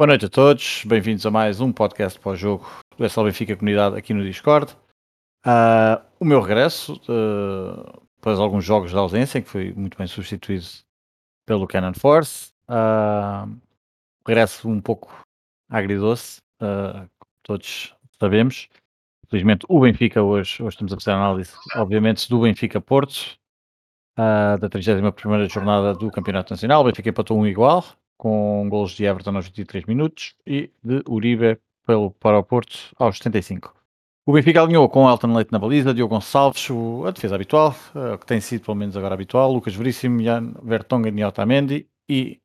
Boa noite a todos, bem-vindos a mais um podcast pós-jogo do SL Benfica Comunidade aqui no Discord. Uh, o meu regresso, uh, após alguns jogos de ausência, em que foi muito bem substituído pelo Canon Force. Uh, regresso um pouco agridoce, uh, todos sabemos. Infelizmente, o Benfica hoje, hoje estamos a fazer análise, obviamente, do Benfica Porto, uh, da 31 jornada do Campeonato Nacional. O Benfica empatou um igual, com golos de Everton aos 23 minutos e de Uribe pelo, para o Porto aos 75. O Benfica alinhou com Elton Leite na baliza, Diogo Gonçalves, o, a defesa habitual, uh, que tem sido pelo menos agora habitual, Lucas Veríssimo, Jan Vertonghen e Otamendi, e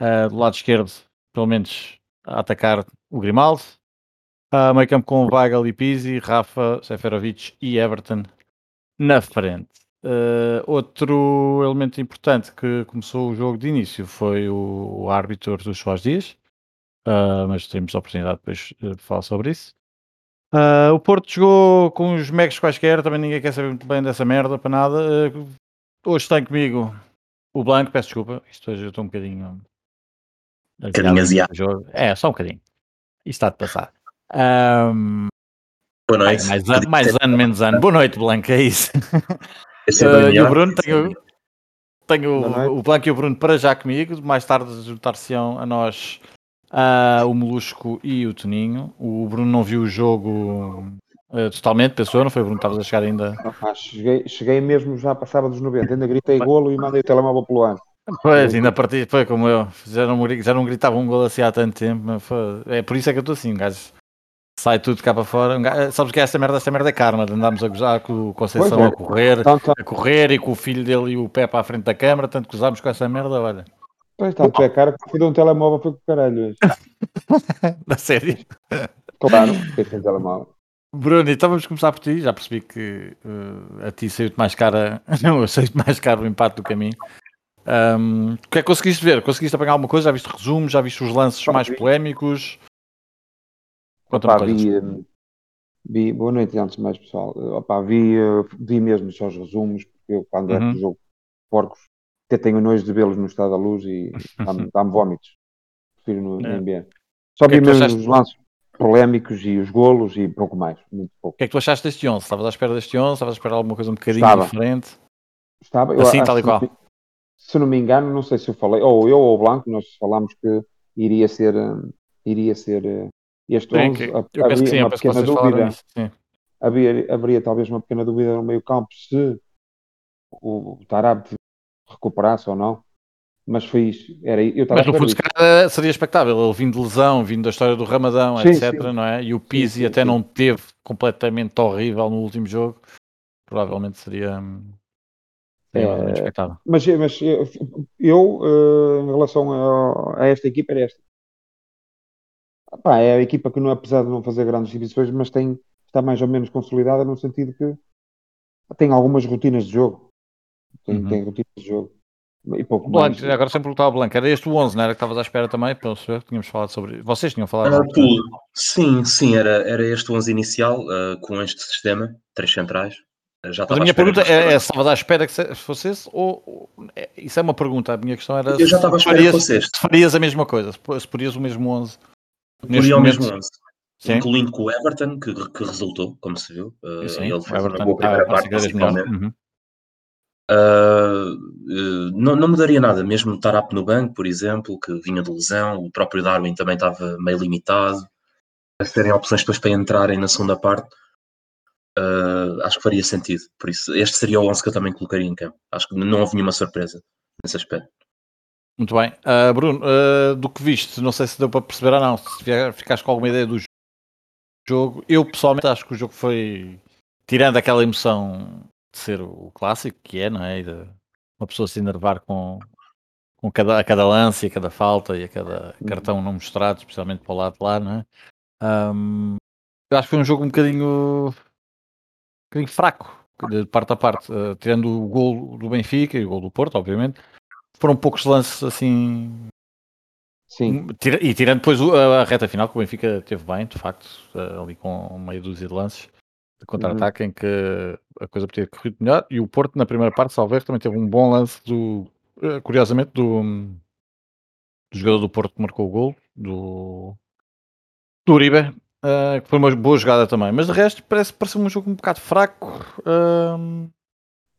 uh, do lado esquerdo, pelo menos a atacar o Grimaldo, uh, meio campo com Weigl e Pizzi, Rafa, Seferovic e Everton na frente. Uh, outro elemento importante que começou o jogo de início foi o, o árbitro dos Soares Dias, uh, mas temos a oportunidade depois de falar sobre isso. Uh, o Porto jogou com os mecos quaisquer, também ninguém quer saber muito bem dessa merda para nada. hoje tem comigo o Blanco, peço desculpa, isto hoje eu estou um bocadinho. Um bocadinho asiado. É, só um bocadinho. Isto está de passar. Um, Boa noite. mais, mais ano, menos ano. Boa noite, Blanco, é isso. Uh, e o Bruno, tenho, tenho o, o Blanco e o Bruno para já comigo. Mais tarde juntar-se-ão a nós uh, o Molusco e o Toninho. O Bruno não viu o jogo uh, totalmente, pensou, não foi? O Bruno estava a chegar ainda. Ah, cheguei, cheguei mesmo já passava dos 90, ainda gritei golo e mandei o telemóvel pelo ar. Pois, ainda parti, foi como eu. Já não, já não gritava um golo assim há tanto tempo. Foi, é por isso é que eu estou assim, gajo sai tudo cá para fora. Sabes que é essa merda, essa merda é karma, andámos a gozar com o Conceição é. a correr, tanto, a correr e com o filho dele e o pé para a frente da câmara, tanto que usámos com essa merda, olha. Pois tanto é cara que fui de um telemóvel com o caralho. da série? Claro, fiquei sem telemóvel. Bruno, então vamos começar por ti. Já percebi que uh, a ti saiu-te mais cara, não, saiu-te mais caro o impacto do caminho. Um, o que é que conseguiste ver? Conseguiste apanhar alguma coisa? Já viste resumos? Já viste os lances mais polémicos? Opa, vi, vi, boa noite antes mais pessoal. Opa, vi, vi mesmo só os resumos, porque eu quando é uhum. é jogo porcos até tenho nojo de vê-los no estado da luz e dá-me dá vómitos. Prefiro no, é. no NBA. Só vi mesmo achaste... os lances polémicos e os golos e pouco mais, muito pouco. O que é que tu achaste deste 11? Estavas à espera deste 11? Estavas à espera alguma coisa um bocadinho Estava. diferente? Estava. assim, tal e qual. Se não me engano, não sei se eu falei, ou eu ou o Blanco, nós falámos que iria ser, iria ser este 11, eu penso que sim, uma pequena dúvida. sim. Havia, haveria talvez uma pequena dúvida no meio campo se o, Tarab recuperasse ou não. Mas foi isso. Era, eu mas no fundo, se calhar seria expectável. Ele vindo de lesão, vindo da história do Ramadão, sim, etc. Sim. Não é? E o Pizzi sim, até não teve completamente horrível no último jogo. Provavelmente seria, é, expectável. Mas, mas eu, eu, eh, em relação a, a esta equipa, era esta. Pá, é a equipa que, não, apesar de não fazer grandes exibições, mas tem, está mais ou menos consolidada no sentido que tem algumas rotinas de jogo. Tem, uhum. tem rotinas de jogo. E pouco Blanco, mais. agora sempre perguntar ao Blanco, era este o 11, não era que estavas à espera também? Para saber que tínhamos falado sobre. Vocês tinham falado uh, sobre... Sim, sim, era, era este o 11 inicial, uh, com este sistema, três centrais. Uh, já a minha pergunta é, é se estavas à espera que fosse esse, ou, ou é, isso é uma pergunta. A minha questão era eu já estava à espera farias, que fosse este. se farias a mesma coisa, se porias o mesmo 11 Poria o mesmo 11. Incluindo com o Everton, que, que resultou, como se viu. Uh, Sim, ele fez Everton, uma boa primeira parte, principalmente. Uhum. Uh, não, não mudaria nada, mesmo Tarap no banco, por exemplo, que vinha de lesão, o próprio Darwin também estava meio limitado. A terem opções depois para entrarem na segunda parte, uh, acho que faria sentido. Por isso, este seria o 11 que eu também colocaria em campo. Acho que não houve nenhuma surpresa nesse aspecto. Muito bem. Uh, Bruno, uh, do que viste, não sei se deu para perceber ou não, se ficaste com alguma ideia do jogo. Eu pessoalmente acho que o jogo foi, tirando aquela emoção de ser o clássico, que é, não é? E de uma pessoa se enervar com, com cada, a cada lance, a cada falta e a cada uhum. cartão não mostrado, especialmente para o lado de lá, não é? Um, eu acho que foi um jogo um bocadinho, um bocadinho fraco, de parte a parte, uh, tirando o gol do Benfica e o gol do Porto, obviamente foram poucos lances assim. Sim. E tirando depois a reta final, que o Benfica teve bem, de facto, eh, ali com meia dúzia de lances de contra-ataque uhum. em que a coisa podia ter corrido melhor. E o Porto, na primeira parte, salve também teve um bom lance do, eh, curiosamente, do, do jogador do Porto que marcou o gol. do, do Uribe, uh, que foi uma boa jogada também. Mas de resto, parece, parece um jogo um bocado fraco. Uh, o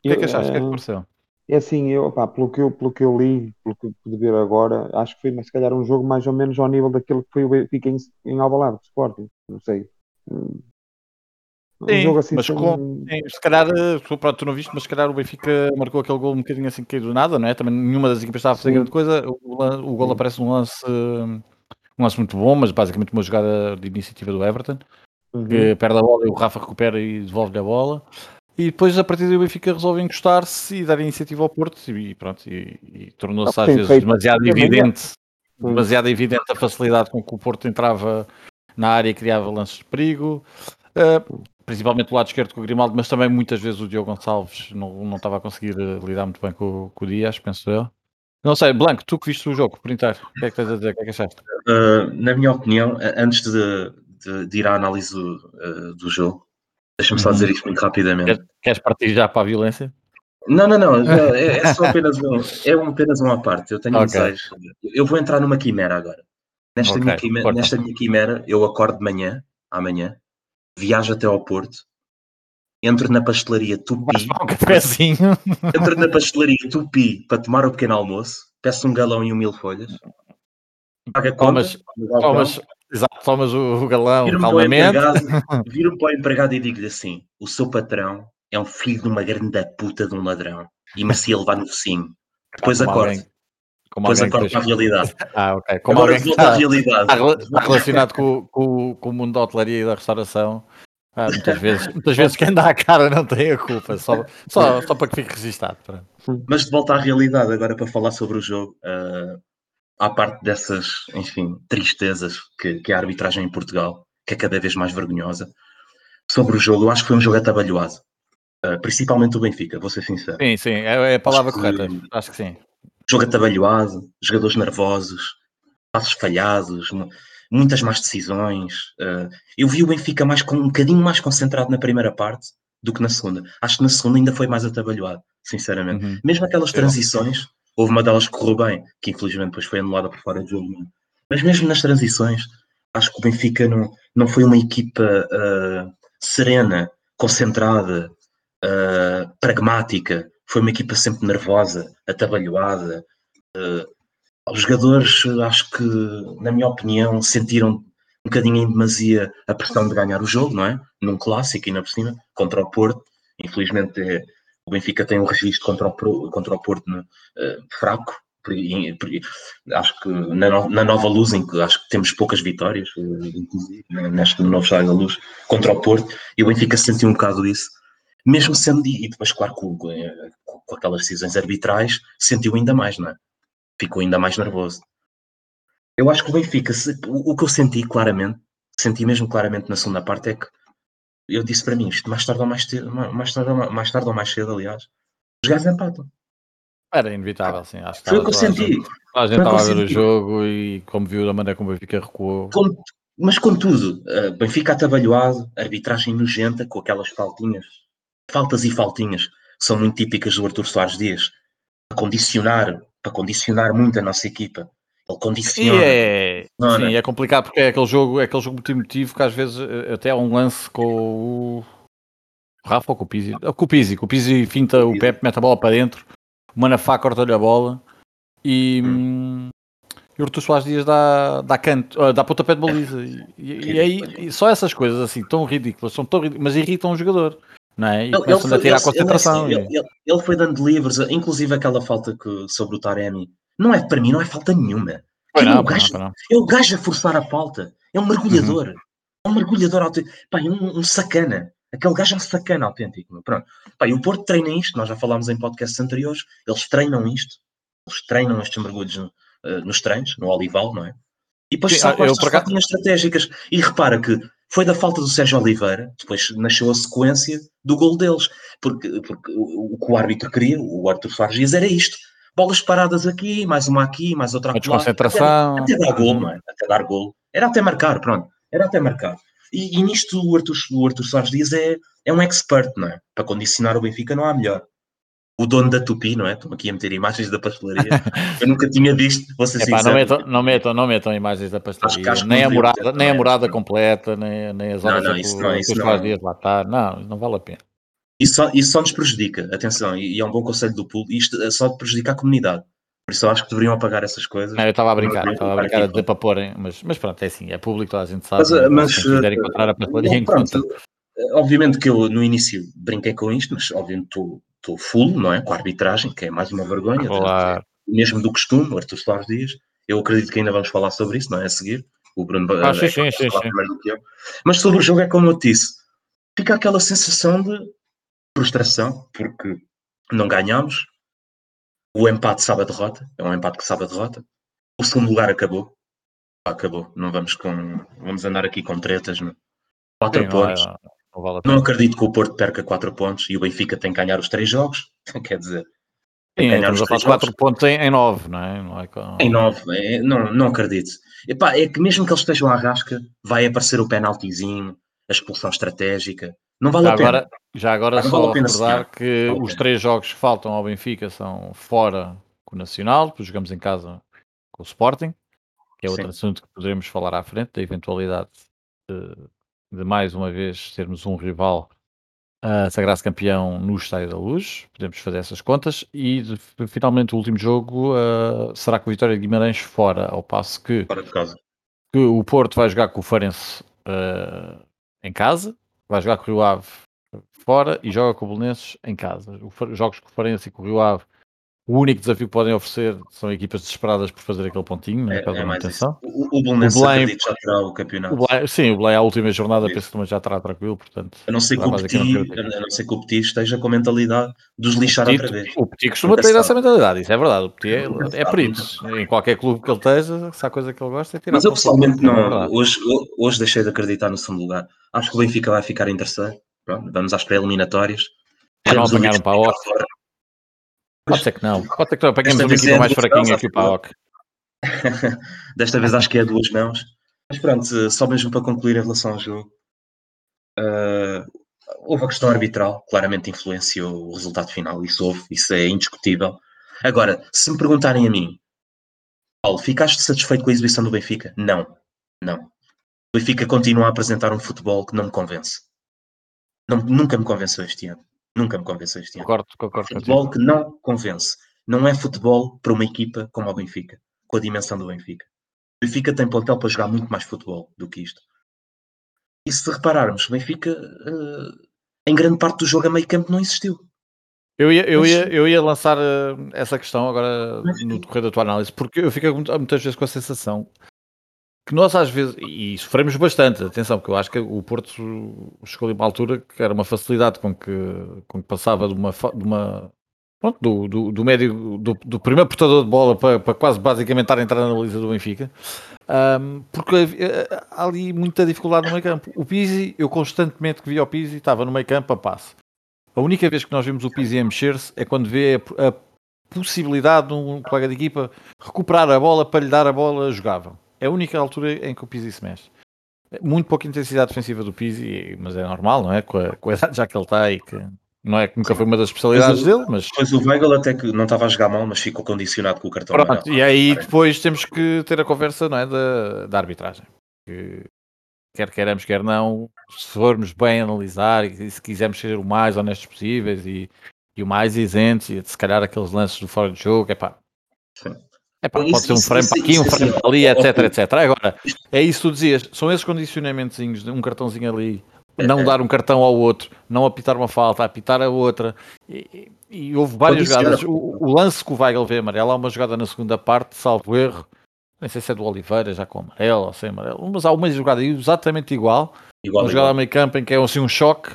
que é que achaste? O que é que pareceu? É assim, eu, pá, pelo, que eu, pelo que eu li, pelo que pude ver agora, acho que foi, mas se calhar, um jogo mais ou menos ao nível daquilo que foi o Benfica em, em Alvalade, Sporting, não sei. Um sim, jogo assim mas com, sim, se calhar, eh, pronto, tu não viste, mas se calhar o Benfica marcou aquele gol um bocadinho assim caído do nada, não é? Também nenhuma das equipas estava a fazer sim. grande coisa. O, o gol aparece num lance, um lance muito bom, mas basicamente uma jogada de iniciativa do Everton, uhum. que perde a bola e o Rafa recupera e devolve-lhe a bola. E depois, a partir daí, o Benfica resolve encostar-se e dar iniciativa ao Porto e pronto, e, e tornou-se às vezes demasiado evidente, demasiado evidente a facilidade com que o Porto entrava na área e criava lances de perigo. Uh, principalmente do lado esquerdo com o Grimaldo, mas também muitas vezes o Diogo Gonçalves não, não estava a conseguir eh, lidar muito bem com, com o Dias, penso eu. Não sei, Blanco, tu que viste o jogo por inteiro, o que é que tens a dizer? O que é que achaste? Uh, na minha opinião, antes de, de, de ir à análise do, uh, do jogo, deixa-me só uhum. dizer isto muito rapidamente. Queres, partir já para a violência? Não, não, não, é, é, só apenas, um, é apenas uma parte. Eu tenho okay. desejos. Eu vou entrar numa quimera agora. Nesta, okay. minha quimera, nesta minha quimera, eu acordo de manhã, amanhã, viajo até ao Porto, entro na pastelaria Tupi. Um cafezinho. Entro na pastelaria Tupi para tomar o pequeno almoço, peço um galão e um mil folhas. Paga contas. Tomas, exato, tomas o, o galão viro calmamente. Viro para o empregado e digo-lhe assim: o seu patrão é um filho de uma grande puta de um ladrão e merecia levar no focinho. Depois acordo. Depois acordo para a realidade. Ah, ok. Como Agora volta à realidade. Está relacionado com, com, com o mundo da hotelaria e da restauração. Ah, muitas vezes, muitas vezes quem dá a cara não tem a culpa, só, só, só para que fique registado. Mas de volta à realidade, agora para falar sobre o jogo, uh, à parte dessas, enfim, tristezas que, que a arbitragem em Portugal, que é cada vez mais vergonhosa, sobre o jogo, eu acho que foi um jogo atabalhoado. Uh, principalmente o Benfica, vou ser sincero. Sim, sim, é, é a palavra acho correta, que, acho que sim. Jogo atabalhoado, jogadores nervosos, passos falhados, muitas más decisões. Uh, eu vi o Benfica mais com, um bocadinho mais concentrado na primeira parte do que na segunda. Acho que na segunda ainda foi mais atabalhoado, sinceramente. Uhum. Mesmo aquelas transições, houve uma delas que correu bem, que infelizmente depois foi anulada por fora de jogo. É? Mas mesmo nas transições, acho que o Benfica não, não foi uma equipa uh, serena, concentrada, uh, pragmática. Foi uma equipa sempre nervosa, atabalhoada. Uh, os jogadores, acho que, na minha opinião, sentiram um bocadinho em demasia a pressão de ganhar o jogo, não é? Num clássico, ainda por cima, contra o Porto. Infelizmente, é, o Benfica tem um registro contra o, contra o Porto uh, fraco. acho que na, na, nova luz, em que acho que temos poucas vitórias, uh, inclusive né, neste novo estádio da luz, contra o Porto, e o Benfica sentiu um bocado isso. Mesmo sendo, e depois, claro, com, com, com aquelas decisões arbitrais, sentiu ainda mais, não é? ficou ainda mais nervoso. Eu acho que o Benfica, o, que eu senti claramente, senti mesmo claramente na segunda parte, é que eu disse para mim, isto mais tarde ou mais, cedo, mais, tarde, mais tarde ou mais cedo, aliás, os gajos empatam. Era inevitável, sim. Acho que Foi o que eu senti. A gente estava a ver o jogo e como viu da maneira como o Benfica recuou. Mas contudo, uh, Benfica atabalhoado, arbitragem nojenta, com aquelas faltinhas, faltas e faltinhas, que são muito típicas do Artur Soares Dias, a condicionar para condicionar muito a nossa equipa. Ele condiciona. E é, sim, é complicado porque é aquele jogo, é aquele jogo muito emotivo que às vezes eh, até há um lance com o Rafa ou com o Pizzi. Com o Pizzi, com o Pizzi finta o, o Pepe, mete a bola para dentro, o Manafá corta-lhe a bola e, hum. e o Artur Soares Dias dá, dá canto, uh, dá pontapé de baliza. E, e, aí e só essas coisas assim tão ridículas, são tão ridículas, mas irritam o jogador não é? E ele, ele, a tirar a concentração. Ele, ele, ele, foi dando livros, inclusive aquela falta que, sobre o Taremi. Não é para mim, não é falta nenhuma. Não, é, não, o gajo, não, é o gajo a forçar a falta. É um mergulhador. Uhum. É um mergulhador autêntico. Pá, é um, um, sacana. Aquele gajo é um sacana autêntico. Pronto. Pá, e o Porto treina isto, nós já falámos em podcasts anteriores. Eles treinam isto. Eles treinam estes mergulhos no, uh, nos treinos, no Olival, não é? E depois são estas faltinhas estratégicas. E repara que foi da falta do Sérgio Oliveira, depois nasceu a sequência do gol deles, porque, porque o, que o árbitro queria, o Arthur Soares Dias, era isto. Bolas paradas aqui, mais uma aqui, mais outra aqui. Concentração. Até, até, dar gol, não é? Até dar gol. Era até marcar, pronto. Era até marcar. E, e nisto o Arthur, o Arthur Soares Dias é, é um expert, não é? Para condicionar o Benfica não há melhor. o dono da Tupi, não é? Estão aqui a meter imagens da pastelaria. Eu nunca tinha visto, vou ser Epá, não, metam, não, metam, não metam imagens da pastelaria, acho, acho nem, a morada, nem a morada completa, nem, nem as horas não, não, isso não, isso não. dias lá. Não, não vale a pena. Isso só, isso só nos prejudica, atenção, e é um bom conselho do pool, isto é só de prejudicar a comunidade. Por isso eu acho que deveriam apagar essas coisas. Não, eu estava a brincar, estava a brincar dizer para porem, mas, mas pronto, é assim, é público, toda a gente sabe. Mas, né? mas se quiser encontrar a pastelaria, encontra. Obviamente que eu no início brinquei com isto, mas obviamente estou full, não é? Com a arbitragem, que é mais uma vergonha. Claro. Mesmo do costume, o Artur Soares Dias. Eu acredito que ainda vamos falar sobre isso, não é? A seguir. O Bruno ah, sim, é, sim, sim, sim. do que eu. Mas sobre o jogo é como eu disse. Fica aquela sensação de frustração, porque não ganhamos. O empate sabe a derrota. É um empate que sabe a derrota. O segundo lugar acabou. Acabou. Não vamos com. Vamos andar aqui com tretas, não. Quatro sim, pontos. Não, é, não, vale não acredito que o Porto perca 4 pontos e o Benfica tem que ganhar os 3 jogos. Quer dizer, Sim, ganhar os 4 pontos em 9, não é? Não é com... Em 9, é, não, não acredito. Epá, é que mesmo que eles estejam à rasca, vai aparecer o penaltizinho, a expulsão estratégica. Não vale já a pena. Agora, já agora só vale recordar que vale os três jogos que faltam ao Benfica são fora com o Nacional, depois jogamos em casa com o Sporting, que é outro Sim. assunto que poderemos falar à frente, da eventualidade de, de mais uma vez termos um rival a sagrar-se campeão no Estádio da Luz, podemos fazer essas contas, e de, finalmente o último jogo uh, será com o Vitória de Guimarães fora, ao passo que, que o Porto vai jogar com o Farense uh, em casa, vai jogar com o Rio Ave fora e joga com o Belenenses em casa. Os jogos com o Farense com o Rio Ave o único desafio que podem oferecer são equipas desesperadas por fazer aquele pontinho, né, é, é. O, o Belenenses Belém, já terá o campeonato. O Belém, sim, o Belém, a última jornada, penso que também já estará tranquilo, portanto... A não ser que o Petit, a não ser que o Petit esteja com a mentalidade de os lixar outra vez. O Petit costuma ter essa mentalidade, isso é verdade. O Petit é, é perito. Em qualquer clube que ele esteja, se há coisa que ele gosta é tirar... Mas eu pessoalmente não, é hoje, hoje deixei de acreditar no segundo lugar. Acho que o Benfica vai ficar em terceiro. Pronto, vamos às pré-eliminatórias. Já não apanharam para a Pode ser que não. Pode ser que não. Apanhamos uma equipa é mais fraquinha que o PAOK. Desta vez acho que é duas mãos. Mas pronto, só mesmo para concluir em relação ao jogo. Uh, houve a questão arbitral, claramente influenciou o resultado final. Isso houve, isso é indiscutível. Agora, se me perguntarem a mim, Paulo, ficaste satisfeito com a exibição do Benfica? Não, não. O Benfica continua a apresentar um futebol que não me convence. Não, nunca me convenceu este ano. Nunca me convenceu este ano. Concordo, concordo. Futebol que não convence. Não é futebol para uma equipa como o Benfica, com a dimensão do Benfica. O Benfica tem plantel para jogar muito mais futebol do que isto. E se repararmos, o Benfica, uh, em grande parte do jogo a meio campo, não existiu. Eu ia, eu, ia, eu ia lançar uh, essa questão agora no decorrer da tua análise, porque eu fico muitas vezes com a sensação que nós às vezes, e sofremos bastante, atenção, porque eu acho que o Porto chegou a uma altura que era uma facilidade com que, com que passava de uma, de uma pronto, do, do, do médio, do, do, primeiro portador de bola para, para quase basicamente estar a entrar na lista do Benfica, um, porque há ali muita dificuldade no meio campo. O Pizzi, eu constantemente que via o Pizzi, estava no meio campo a passe. A única vez que nós vimos o Pizzi a mexer-se é quando vê a, a possibilidade de um colega de equipa recuperar a bola para lhe dar a bola, jogava é a única altura em que o Pizzi se mexe. Muito pouca intensidade defensiva do Pizzi, mas é normal, não é? Com a, com a idade já que ele está e que não é que nunca foi uma das especialidades o, dele, mas... Pois o Weigl até que não estava a jogar mal, mas ficou condicionado com o cartão Pronto, E aí depois temos que ter a conversa, não é, da, da arbitragem. Que, quer queiramos, quer não, se formos bem analisar e se quisermos ser o mais honestos possíveis e, e o mais isentos e se calhar aqueles lances do fora de jogo, é pá, é pá, pode ser um frame para aqui, um frame para ali, etc, etc. Agora, é isso que tu dizias, são esses condicionamentos, um cartãozinho ali, não dar um cartão ao outro, não apitar uma falta, apitar a outra. E, e houve várias jogadas. O, o, lance que o Weigl vê amarelo, há uma jogada na segunda parte, salvo erro, não sei se é do Oliveira, já com amarelo ou sem amarelo, mas há uma jogada exatamente igual, igual uma jogada a meio campo em que é assim um choque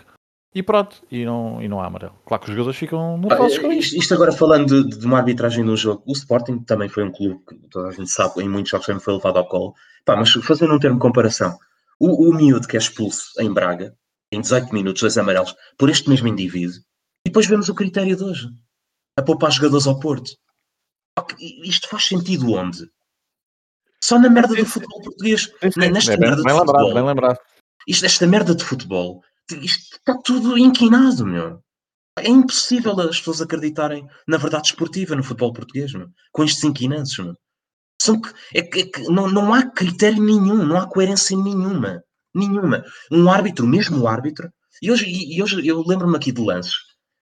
e pronto, e não, e não há amarelo. Claro que os jogadores ficam nervosos com isto. Isto agora falando de, de, uma arbitragem no jogo, o Sporting também foi um clube que toda a gente sabe, em muitos jogos também foi levado ao colo. Pá, mas fazendo um termo de comparação, o, o miúdo que é expulso em Braga, em 18 minutos, dois amarelos, por este mesmo indivíduo, e depois vemos o critério de hoje, a poupar jogadores ao Porto. Isto faz sentido onde? Só na merda do futebol português. Sim, sim. Nesta bem, merda bem de futebol. Bem lembrado. Isto, esta merda de futebol isto está tudo inquinado, meu. É impossível as pessoas acreditarem na verdade esportiva no futebol português, meu, com estes inquinantes. Meu. São, é, é, não, não há critério nenhum, não há coerência nenhuma. Nenhuma. Um árbitro, mesmo o árbitro, e hoje, e hoje eu lembro-me aqui de lances.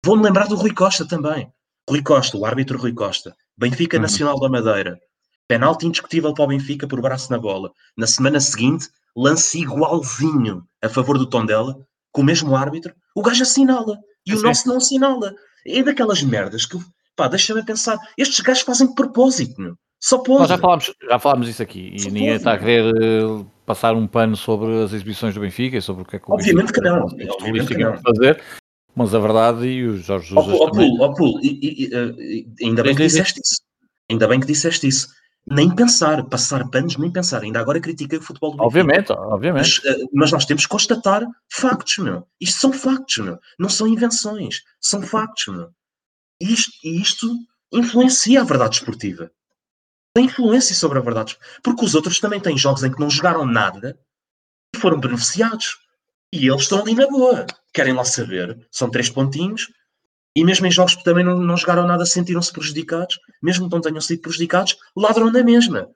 Vou-me lembrar do Rui Costa também. Rui Costa, o árbitro Rui Costa. Benfica uhum. Nacional da Madeira. Penalti indiscutível para o Benfica por braço na bola. Na semana seguinte, lance igualzinho a favor do Tondela, com o mesmo árbitro. O gajo assinala. E o nosso não assinala. É daquelas merdas que, pá, deixa-me pensar. Estes gajos fazem de propósito, meu. Só pode. Nós já falámos, já falámos isso aqui e Só ninguém pode, está a querer uh, passar um pano sobre as exibições do Benfica e sobre o que é que o Obviamente que não. Obviamente que não. fazer. Mas a verdade, e os Jorge Jesus. Ó, Pulo, ó, Pulo, ainda bem que disseste isso. Ainda bem que disseste isso. Nem pensar, passar panos, nem pensar. Ainda agora critiquei o futebol do Benfica. Obviamente, obviamente. Mas, uh, mas, nós temos que constatar factos, meu. Isto são factos, meu. Não são invenções. São factos, meu. E isto, isto influencia a verdade esportiva. Tem influência sobre a verdade. Porque os outros também têm jogos em que não jogaram nada e foram beneficiados. E eles estão ali na boa. Querem lá saber. São três pontinhos. E mesmo em jogos que também não, não jogaram nada, sentiram-se prejudicados. Mesmo que não tenham sido prejudicados, ladram na mesma.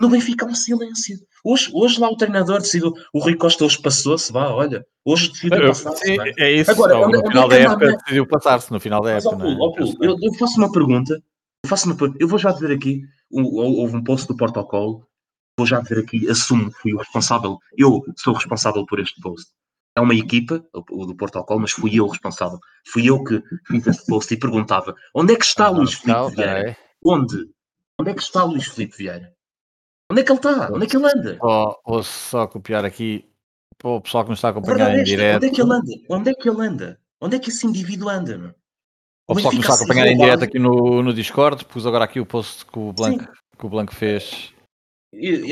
No Benfica há um silêncio. Hoje, hoje lá o treinador decidiu, o Rui Costa hoje passou-se, vá, olha, hoje decidiu passar-se. É isso, Agora, onde, no final é da época é? decidiu passar-se, no final da época. Eu, eu, faço uma pergunta, eu, faço uma, eu vou já dizer aqui, houve um post do protocolo, vou já dizer aqui, assumo que fui o responsável, eu sou responsável por este post é uma equipa, o do protocolo, mas fui eu responsável. Fui eu que fiz esse post e perguntava onde é que está ah, Luís Filipe Vieira? É. Onde? Onde é que está Luís Filipe Vieira? Onde é que ele está? Onde é que ele anda? Oh, vou só copiar aqui para o pessoal que nos está a acompanhar em direto. Onde é que ele anda? Onde é que ele anda? Onde é que esse indivíduo anda? Meu? O pessoal que nos está a acompanhar em direto aqui no, no Discord, pus agora aqui o post que o Blanco, que o Blanco fez.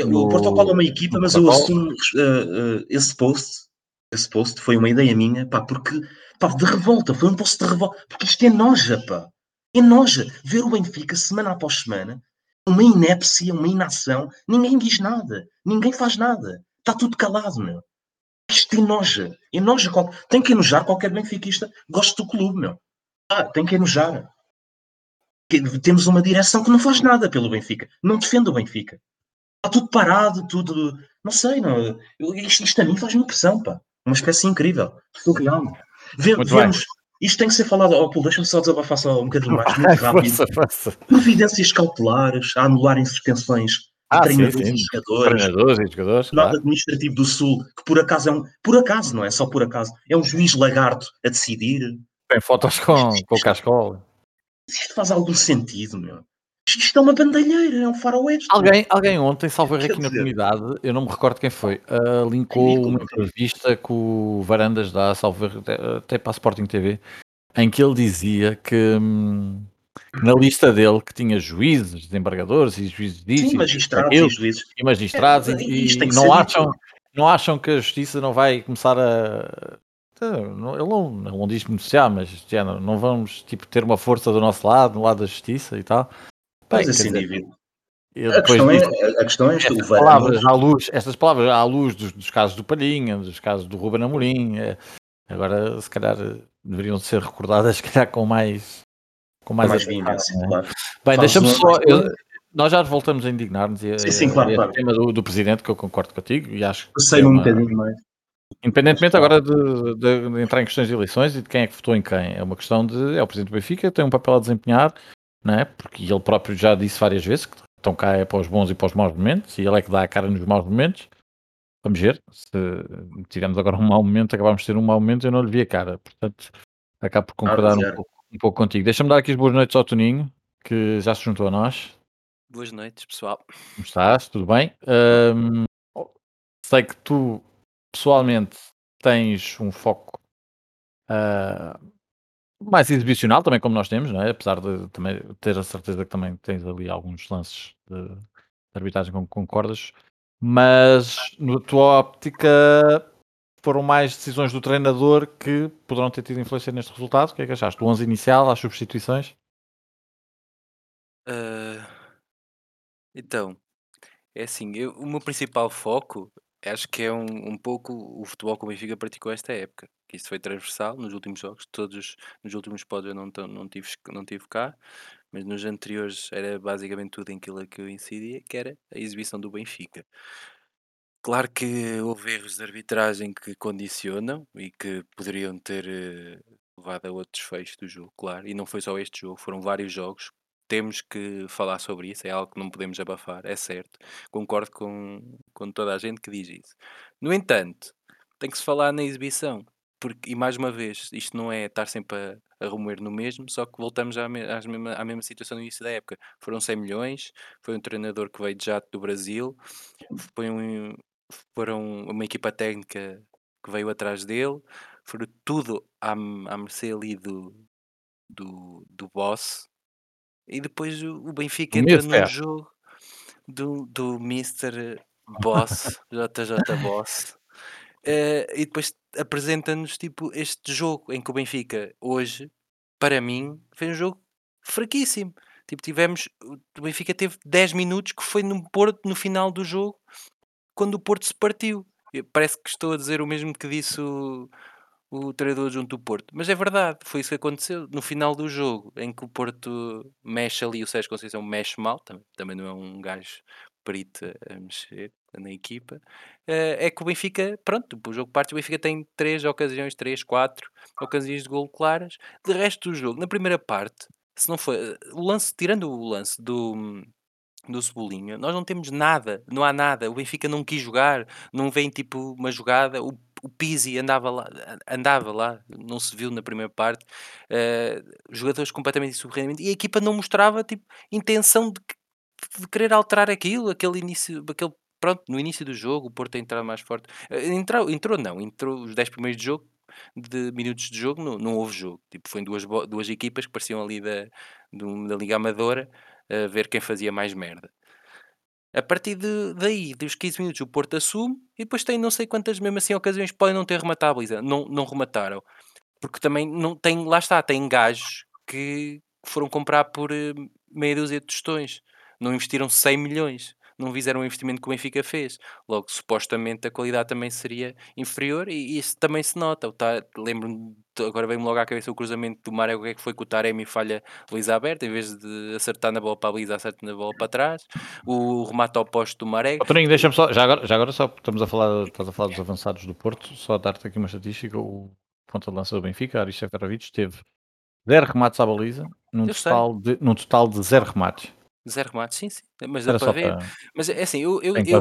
No, o protocolo é uma equipa, mas eu assumo uh, uh, esse post esse post foi uma ideia minha, pá, porque, pá, de revolta, foi um post de revolta, porque isto é noja, pá. É noja ver o Benfica semana após semana, uma inépcia, uma inação, ninguém diz nada, ninguém faz nada, está tudo calado, meu. Isto enoja, enoja, tem que enojar qualquer benfiquista, gosta do clube, meu. Ah, tem que enojar. Temos uma direção que não faz nada pelo Benfica, não defende o Benfica. Está tudo parado, tudo. Não sei, não. Isto, isto a mim faz-me impressão, pá. Uma espécie incrível, surreal. Vê, vemos, isto tem que ser falado. Oh, deixa-me só desabafar só um bocadinho mais, muito rápido. Força, força. Providências cautelares a anularem suspensões ah, treinadores, sim, sim. E jogadores, treinadores e jogadores. Claro. administrativo do Sul, que por acaso é um. Por acaso, não é só por acaso, é um juiz lagarto a decidir. Tem fotos com, com o Cascola. Isto faz algum sentido, meu. Isto é uma bandalheira, é um faroeste. Alguém, alguém ontem, salvo aqui na comunidade, eu não me recordo quem foi, uh, linkou uma entrevista que o Varandas dá, salvo até para a Sporting TV, em que ele dizia que hum, na lista dele que tinha juízes, desembargadores e juízes disso, Sim, magistrados e, e juízes. E magistrados é, e, não, acham, não acham que a justiça não vai começar a ele não, não diz beneficiar, mas género, não vamos tipo, ter uma força do nosso lado, do lado da justiça e tal. Bem, esse indivíduo. A questão, é, a questão é estas palavras à luz, estas palavras à luz dos, dos, casos do Palhinha, dos casos do Ruben Amorim, é, agora se calhar deveriam ser recordadas se calhar com mais com mais, mais vivência, é? claro. Bem, deixa-me só. Eu, nós já voltamos a indignar-nos sim, sim, claro, claro. tema do, do, presidente, que eu concordo contigo e acho que. sei é um bocadinho mais. Independentemente agora de, de, de, entrar em questões de eleições e de quem é que votou em quem, é uma questão de. É o presidente do Benfica, tem um papel a desempenhar não é? Porque ele próprio já disse várias vezes que estão cá é para os bons e para os maus momentos, e ele é que dá a cara nos maus momentos. Vamos ver, se tivemos agora um mau momento, acabámos de ter um mau momento, eu não lhe vi a cara, portanto, acabo por concordar um, pouco, um pouco contigo. Deixa-me dar aqui as boas noites ao Toninho, que já se juntou a nós. Boas noites, pessoal. Como estás? Tudo bem? Um, sei que tu, pessoalmente, tens um foco uh, mais exibicional também como nós temos, não é? apesar de também ter a certeza que também tens ali alguns lances de, de arbitragem com concordas, mas na tua óptica foram mais decisões do treinador que poderão ter tido influência neste resultado. O que é que achaste? O 11 inicial, as substituições? Uh, então, é assim, eu, o meu principal foco acho que é um, um pouco o futebol que o Benfica praticou esta época. Que isso foi transversal nos últimos jogos, todos nos últimos pódios eu não, não, tive, não tive cá, mas nos anteriores era basicamente tudo em aquilo que eu incidia, que era a exibição do Benfica. Claro que houve erros de arbitragem que condicionam e que poderiam ter eh, levado a outros fechos do jogo, claro. E não foi só este jogo, foram vários jogos. Temos que falar sobre isso, é algo que não podemos abafar, é certo. Concordo com, com toda a gente que diz isso. No entanto, tem que se falar na exibição. Porque, e mais uma vez, isto não é estar sempre a, a remoer no mesmo, só que voltamos à, me, às mesma, à mesma situação no início da época. Foram 100 milhões, foi um treinador que veio de jato do Brasil, foi um, foram uma equipa técnica que veio atrás dele, foram tudo à, à mercê ali do, do, do boss. E depois o, Benfica entra no jogo do, do Mr. Boss, JJ Boss. Uh, e depois apresenta-nos tipo este jogo em que o Benfica hoje, para mim, foi um jogo fraquíssimo. Tipo, tivemos. O Benfica teve 10 minutos que foi no Porto no final do jogo quando o Porto se partiu. Parece que estou a dizer o mesmo que disse o, o treinador junto do Porto. Mas é verdade, foi isso que aconteceu. No final do jogo, em que o Porto mexe ali, o Sérgio Conceição mexe mal, também, também não é um gajo perito a mexer na equipa, eh, é que o Benfica, pronto, o jogo parte, o Benfica tem três ocasiões, três, quatro ocasiões de gol claras. De resto do jogo, na primeira parte, se não foi, eh, o lance, tirando o lance do do Cebolinha, nós não temos nada, não há nada. O Benfica não quis jogar, não vem tipo uma jogada. O, o Pizzi andava lá, andava lá, não se viu na primeira parte. Uh, jogadores completamente insuficientes e a equipa não mostrava tipo intenção de, de, querer alterar aquilo, aquele início, aquele pronto, no início do jogo, o Porto a entrar mais forte. Uh, entrou, entrou não, entrou os 10 primeiros de jogo, de minutos de jogo, não, não houve jogo. Tipo, foi em duas, duas equipas que pareciam ali da, da Liga Amadora a ver quem fazia mais merda. A partir de, daí, dos 15 minutos, o Porto assume e depois tem não sei quantas, mesmo assim, ocasiões podem não ter rematado. Não, não remataram. Porque também não tem, lá está, tem gajos que foram comprar por uh, meia dúzia de tostões. Não investiram 100 milhões não fizeram o investimento que o Benfica fez. Logo, supostamente a qualidade também seria inferior e isso também se nota. Lembro-me, agora vem-me logo à cabeça o cruzamento do o que é que foi que o Taremi falha Luísa aberta, em vez de acertar na bola para a Luísa, acerta na bola para trás. O remate ao posto do Maré. Oh, deixa-me só, já agora, já agora só estamos a falar, estás a falar dos avançados do Porto, só dar-te aqui uma estatística, o ponta de lança do Benfica, Aris Seferovic, teve 0 remates à baliza, num total, de, num total de 0 remates. Zero remates, sim, sim, mas dá para ver. Para... Mas é assim, eu, eu, eu,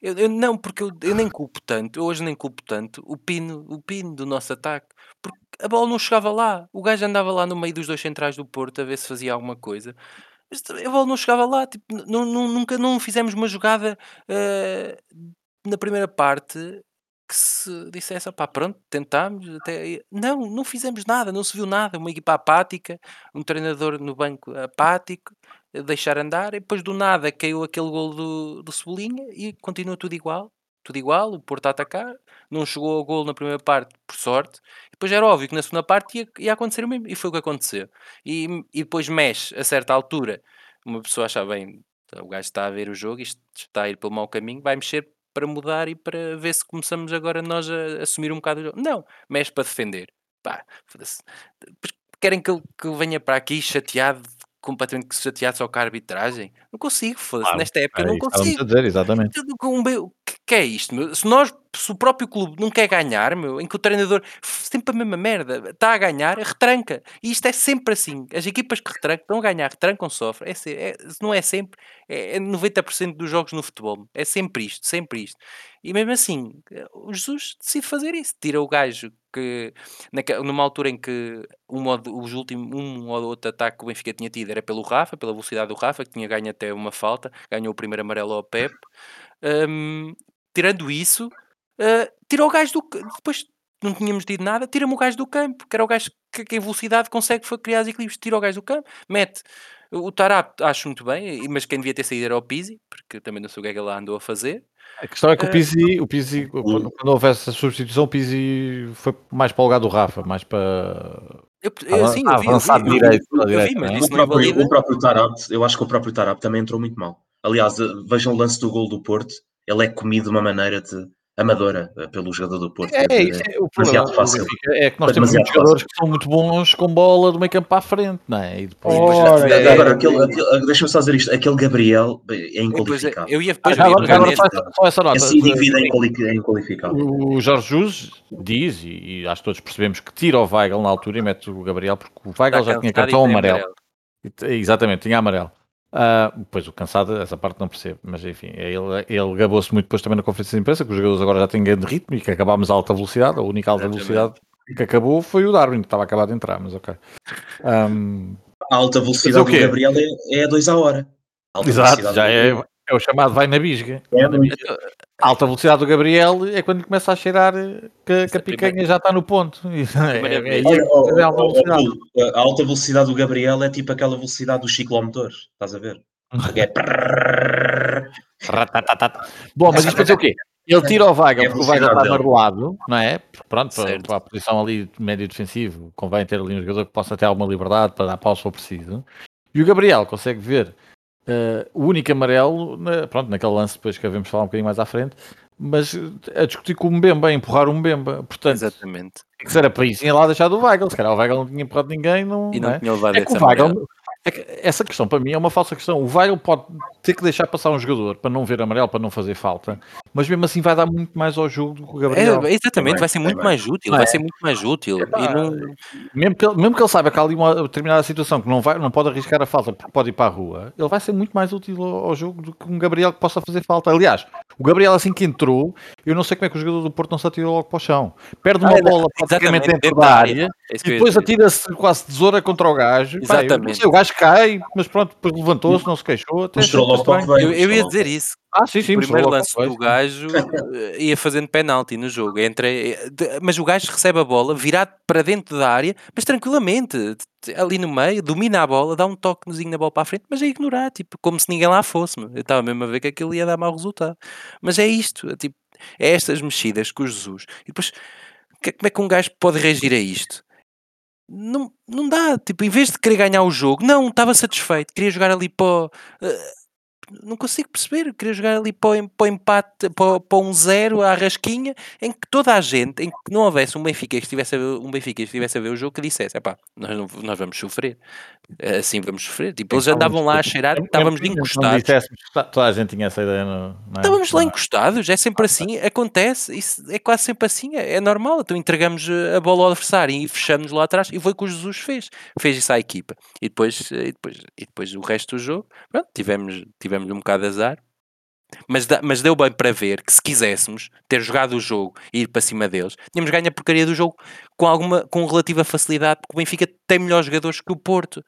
eu, eu, não, porque eu, eu nem culpo tanto, eu hoje nem culpo tanto o pino, o pino do nosso ataque, porque a bola não chegava lá. O gajo andava lá no meio dos dois centrais do Porto a ver se fazia alguma coisa. Mas a bola não chegava lá, tipo, nunca não fizemos uma jogada uh, na primeira parte que se dissesse, pá, pronto, tentámos, até... não, não fizemos nada, não se viu nada, uma equipa apática, um treinador no banco apático, deixar andar, e depois do nada caiu aquele gol do, do Cebolinha e continua tudo igual, tudo igual, o Porto a atacar, não chegou ao gol na primeira parte, por sorte, e depois era óbvio que na segunda parte ia, ia acontecer o mesmo, e foi o que aconteceu. E, e depois mexe, a certa altura, uma pessoa acha, bem, o gajo está a ver o jogo, isto está a ir pelo mau caminho, vai mexer para mudar e para ver se começamos agora nós a, assumir um bocado o jogo. Não, mexe para defender. Pá, querem que eu, que eu venha para aqui chateado completamente chateado só com a arbitragem. Não consigo, foda-se. Nesta época é não consigo. A dizer, exatamente. O que é isto, meu? Se, nós, se o próprio clube não quer ganhar, meu, em que o treinador sempre a mesma merda, está a ganhar, retranca. E isto é sempre assim. As equipas que retrancam, estão a ganhar, retrancam, sofrem. É, é, não é sempre, é, é 90% dos jogos no futebol. É sempre isto, sempre isto. E mesmo assim, o Jesus decide fazer isso. Tira o gajo que, numa altura em que um ou, os últimos, um ou outro ataque que o Benfica tinha tido era pelo Rafa, pela velocidade do Rafa, que tinha ganho até uma falta, ganhou o primeiro amarelo ao Pep. Um, tirando isso, uh, tira o gajo do. Depois não tínhamos dito nada, tira-me o gajo do campo, que era o gajo que, que em velocidade consegue criar equilíbrios, tira o gajo do campo, mete. O Tarap acho muito bem, mas quem devia ter saído era o Pizzi, porque também não sei o que é que ele lá andou a fazer. A questão é que o Pizzi, o Pizzi quando, quando houve essa substituição, o Pizzi foi mais para o lugar do Rafa, mais para. Eu, eu, sim, eu vi, eu vi, direito, eu, eu, vi, mas o, próprio, o próprio Tarap, eu acho que o próprio Tarap também entrou muito mal. Aliás, vejam o lance do gol do Porto, ele é comido de uma maneira de, amadora eh, pelo jogador do Porto. É, é isso, é, o problema fácil. é que nós temos muitos jogadores que são muito bons com bola do meio campo para a frente, não é? E depois, Ora, é, agora, aquele, aquele, deixa-me só dizer isto, aquele Gabriel é inqualificável. Eu ia depois ah, agora, agora só, só essa nota. Esse indivíduo é inqualificável. O Jorge Jus diz, e, e acho que todos percebemos que tira o Weigl na altura e mete o Gabriel, porque o Weigl já tinha cartão amarelo. amarelo. Exatamente, tinha amarelo. Uh, pois o cansado, essa parte não percebo, mas enfim, ele, ele gabou-se muito depois também na conferência de imprensa que os jogadores agora já têm grande ritmo e que acabámos a alta velocidade. A única alta velocidade que acabou foi o Darwin, que estava acabado de entrar, mas ok. Um, a alta velocidade do Gabriel é, é a 2 a hora. Exato, já é, é, o chamado vai na bisga. É na bisga. A alta velocidade do Gabriel é quando começa a cheirar que, que a picanha já está no ponto. É, é, é, alta velocidade. A alta velocidade do Gabriel é tipo aquela velocidade dos ciclomotores, estás a ver? É... Bom, mas isto para dizer o quê? Ele tira o Vaga porque o Vaga está amarelado, não é? Pronto, para, para, a posição ali de médio defensivo, convém ter ali um jogador que possa ter alguma liberdade para dar pausa se for preciso. E o Gabriel consegue ver Uh, o único amarelo, na, pronto, naquele lance depois que havemos falar um bocadinho mais à frente, mas a discutir com o Mbemba, a empurrar o Mbemba. Portanto, Exatamente. Se era para isso, ia lá deixar do Weigl. Se calhar o Weigl não tinha empurrado ninguém. Não, e não, não é? tinha levado é que o Weigl, é essa questão para mim é uma falsa questão. O Weigl pode ter que deixar passar um jogador para não ver amarelo, para não fazer falta, mas mesmo assim vai dar muito mais ao jogo do que o Gabriel. É, exatamente, vai ser muito mais útil. Vai ser muito mais útil. Não... Mesmo, que, mesmo que ele saiba que há ali uma determinada situação que não, vai, não pode arriscar a falta porque pode ir para a rua, ele vai ser muito mais útil ao, ao jogo do que um Gabriel que possa fazer falta. Aliás, o Gabriel, assim que entrou, eu não sei como é que o jogador do Porto não se atirou logo para o chão. Perde uma ah, bola praticamente dentro da área é e depois atira-se quase tesoura contra o gajo. Exatamente. Pá, sei, o gajo cai, mas pronto, depois levantou-se, não se queixou. Até mostrou para eu, eu ia dizer isso. Ah, sim, sim, o primeiro lance do gajo eh, ia fazendo penalti no jogo. Entre, mas o gajo recebe a bola, virado para dentro da área, mas tranquilamente, ali no meio, domina a bola, dá um toquezinho na bola para a frente, mas é ignorar, tipo, como se ninguém lá fosse. Eu estava mesmo a ver que aquilo ia dar mau resultado. Mas é isto, é, tipo, é estas mexidas com o Jesus. E depois, como é que um gajo pode reagir a isto? Não, não dá, tipo, em vez de querer ganhar o jogo, não, estava satisfeito, queria jogar ali para. Uh, não consigo perceber. Queria jogar ali para o, para o empate, para, para um zero à rasquinha, em que toda a gente, em que não houvesse um Benfica que estivesse a ver, um Benfica que estivesse a ver o jogo que dissesse: é pá, nós, não, nós vamos sofrer, assim vamos sofrer. Tipo, eles andavam lá a cheirar, estávamos encostados. Toda a gente tinha essa ideia. No, é? Estávamos lá encostados, é sempre assim, acontece, isso é quase sempre assim, é, é normal. Então entregamos eh, a bola ao adversário e fechamos lá atrás, e foi o que o Jesus fez, fez isso à equipa. E depois, eh, e depois, e depois o resto do jogo, pronto, tivemos, tivemos tivemos um bocado de azar. Mas, mas deu bem para ver que se quiséssemos ter jogado o jogo e ir para cima deles, tínhamos ganho a porcaria do jogo com alguma com relativa facilidade, porque o Benfica tem melhores jogadores que o Porto.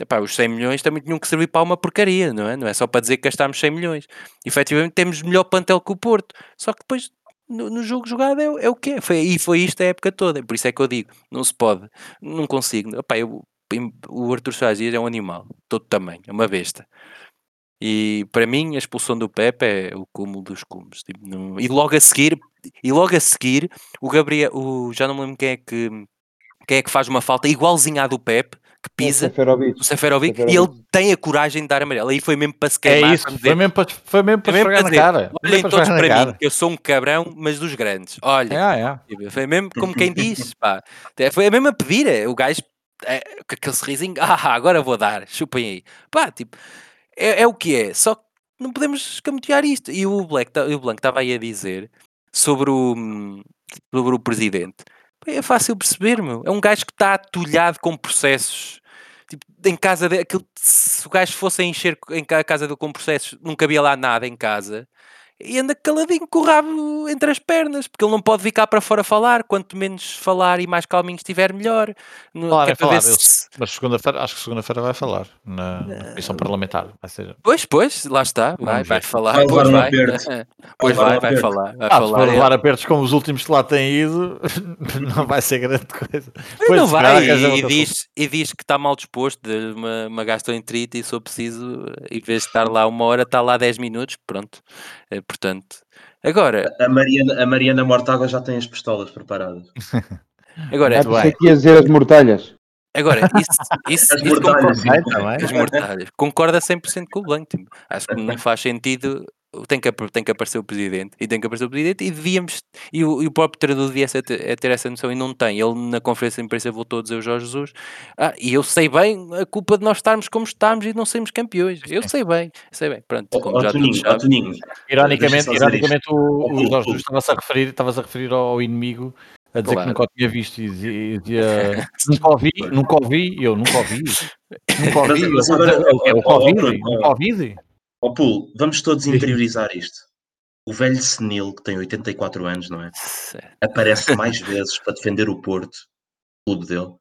Epá, os 100 milhões também tinham que servir para uma porcaria, não é? Não é só para dizer que gastámos 100 milhões. Efetivamente temos melhor plantel que o Porto. Só que depois no, no jogo jogado é, é o que é. Foi, e foi isto a época toda. Por isso é que eu digo, não se pode, não consigo. Epá, eu, o Arthur Soares é um animal, todo tamanho, é uma besta. E para mim a expulsão do Pepe é o cúmulo dos cúmulos. Tipo, não... E logo a seguir, e logo a seguir, o Gabriel, o... já não me lembro quem é que quem é que faz uma falta igualzinha à do Pepe, que pisa, o Seferovic, e ele tem a coragem de dar amarelo. Aí foi mesmo para se queimar. É isso, foi mesmo para, foi mesmo para, foi mesmo para dizer, cara. Olhem todos para, para mim, que eu sou um cabrão, mas dos grandes. Olha, é, é. foi mesmo como quem diz, pá. Foi mesmo a pedir, é, o gajo, é, com aquele sorrisinho, ah, agora vou dar, chupem aí. Pá, tipo, é, é o que é, só que não podemos escamotear isto. E o Black, o Blanco estava aí a dizer sobre o, sobre o presidente. É fácil perceber, meu. É um gajo que está atulhado com processos. Tipo, em casa de, aquilo, se o gajo fosse a encher em casa dele com processos, não cabia lá nada em casa e anda caladinho com o rabo entre as pernas, porque ele não pode vir cá para fora falar. Quanto menos falar e mais calminho estiver, melhor. Claro, é falar, se... mas segunda-feira, acho que segunda-feira vai falar na comissão parlamentar. Vai ser... Pois, pois, lá está, vai, vai falar. Vai pois vai, pois vai, vai, falar. Vai ah, falar, se for levar apertos como os últimos que lá têm ido, não vai ser grande coisa. Pois não vai, e, e, diz, e diz que está mal disposto, de uma, uma gastroenterite e se eu preciso, em vez de estar lá uma hora, está lá 10 minutos, pronto. Portanto, agora. A Mariana, a Mariana Mortágua já tem as pistolas preparadas. agora, é, bem. que ia dizer as mortalhas. Agora, isso, isso, as isso mortalhas, concorda, as mortalhas. Concorda 100% com o Blanco. Tipo, acho que não faz sentido tem que, tem que aparecer o presidente e tem que aparecer o presidente e devíamos e o, e o próprio treinador devia ser, ter, ter essa noção e não tem. Ele na conferência de imprensa voltou a dizer o Jorge Jesus ah, e eu sei bem a culpa de nós estarmos como estamos e não sermos campeões. Eu sei bem, sei bem. Pronto, como oh, já Toninho, oh, Toninho, Ironicamente, ironicamente o, o Jorge Jesus estava-se a referir, estava-se a referir ao inimigo a dizer claro. que nunca o tinha visto e dizia, nunca ouvi, nunca ouvi, eu nunca ouvi, nunca ouvi, mas, agora, é o Covid, o Covid. Ó oh, Pulo, vamos todos interiorizar isto. O velho senil, que tem 84 anos, não é? Aparece mais vezes para defender o Porto, o clube dele,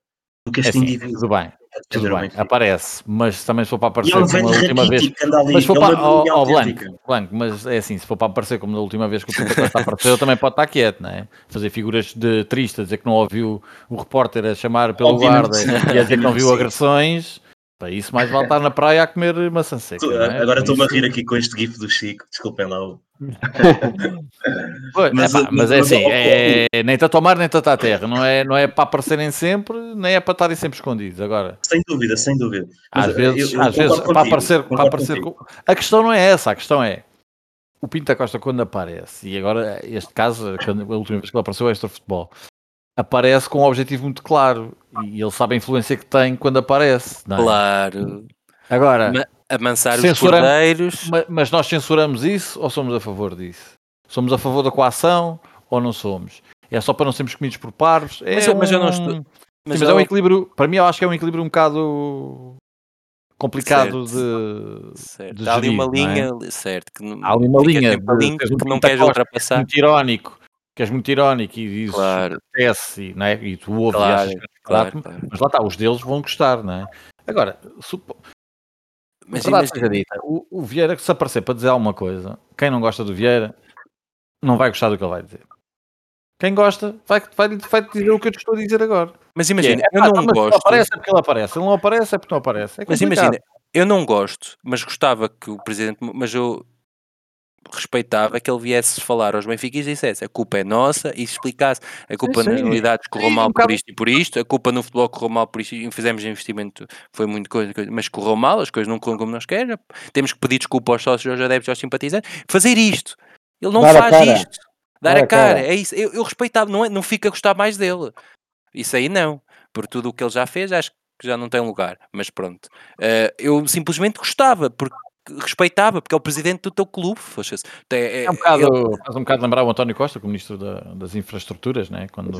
do que este é assim, indivíduo. Tudo bem, tudo bem, aparece, mas também se for para aparecer é como a última vez. Ali, mas se for para, oh, oh, Blanco, Blanco, mas é assim, se for para aparecer como da última vez que o Pinto está a aparecer, ele também pode estar quieto, não é? Fazer figuras de tristes, dizer que não ouviu o repórter a chamar pelo Obviamente, guarda e a dizer que não viu agressões. Para isso, mais vale estar na praia a comer maçã seca. É? Agora estou-me a rir aqui com este gif do Chico, desculpem lá. mas, é, mas, é assim, é, nem tanto ao mar nem tanto à terra, não é, não é para aparecerem sempre, nem é para estarem sempre escondidos. Agora, sem dúvida, sem dúvida. Mas às vezes, eu, eu às vezes para aparecer, para aparecer a questão não é essa, a questão é o Pinta Costa quando aparece, e agora este caso, a última vez que ele apareceu é extra futebol, aparece com um objetivo muito claro e ele sabe a influência que tem quando aparece. É? Claro. Agora, Ma amansar os cordeiros. Mas, mas nós censuramos isso ou somos a favor disso? Somos a favor da coação ou não somos? É só para não sermos comidos por parvos? É mas, um... mas eu não estou. Mas, Sim, mas é um equilíbrio, para mim eu acho que é um equilíbrio um bocado complicado certo. de, certo. de Há ali uma é? linha, é? certo, que não, Há ali uma linha de, que não queres ultrapassar. Muito irónico que és muito irónico e dizes claro. acontece, não é? e tu ouves claro, e achas claro, claro, mas lá está, os deles vão gostar, não é? Agora, supo... mas seja dita, o, o Vieira, se aparecer para dizer alguma coisa, quem não gosta do Vieira não vai gostar do que ele vai dizer. Quem gosta vai, vai, vai dizer o que eu te estou a dizer agora. Mas imagina, é, eu não gosto. Ele aparece é porque ele aparece, ele não aparece é porque não aparece. É mas imagina, eu não gosto, mas gostava que o presidente, mas eu respeitava que ele viesse falar aos benfiquistas e dissesse a culpa é nossa e explicasse a culpa sim, nas unidades correu mal por isto e por isto, a culpa no futebol correu mal por isto e fizemos investimento, foi muito coisa, coisa mas correu mal, as coisas não correram como nós queremos, temos que pedir desculpa aos sócios, aos adeptos, aos simpatizantes, fazer isto. Ele não dar faz isto. Dar, dar a cara. cara. É isso. Eu, eu respeitava, não, é, não fica a gostar mais dele. Isso aí não. Por tudo o que ele já fez, acho que já não tem lugar. Mas pronto. Uh, eu simplesmente gostava, porque respeitava, porque é o presidente do teu clube. É, é, é um bocado, ele... faz um bocado lembrar o António Costa, como ministro da, das infraestruturas, né? quando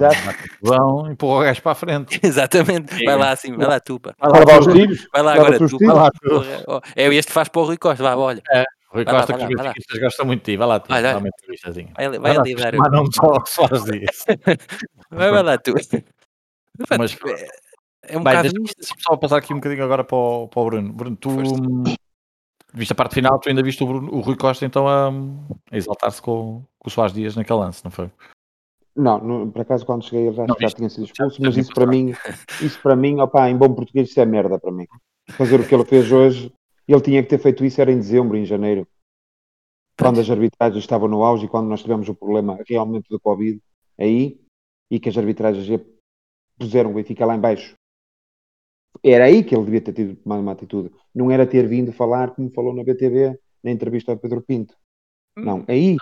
vão empurra o gajo para a frente. Exatamente, vai lá assim, vai lá tu, pá. Vai lá, os tiros, vai lá agora tu, vai lá tu. É este faz para o Rui Costa, vá, olha. É. Rui vai Costa, lá, que os benfiquistas gostam muito de ti. Vai lá tu, vai, lá. Vai, vai, vai ali dar. Mas não só, só dias. vai, vai lá tu. Mas, é um bocado deixa, só passar aqui um bocadinho agora para o, para o Bruno. Bruno, tu, Viste a parte final, tu ainda viste o, Bruno, o Rui Costa então a, a exaltar-se com, com o Soares Dias naquele lance, não foi? Não, no, por acaso quando cheguei já, já tinha sido expulso, mas isso para mim, isso para mim, opa, em bom português, isso é merda para mim. Fazer o que ele fez hoje, ele tinha que ter feito isso era em dezembro, em janeiro, quando as arbitragens estavam no auge e quando nós tivemos o problema realmente do Covid, aí, e que as arbitragens puseram o Benfica lá em baixo era aí que ele devia ter tido tomado uma atitude. Não era ter vindo falar como falou na BTV, na entrevista ao Pedro Pinto. Hum. Não, aí.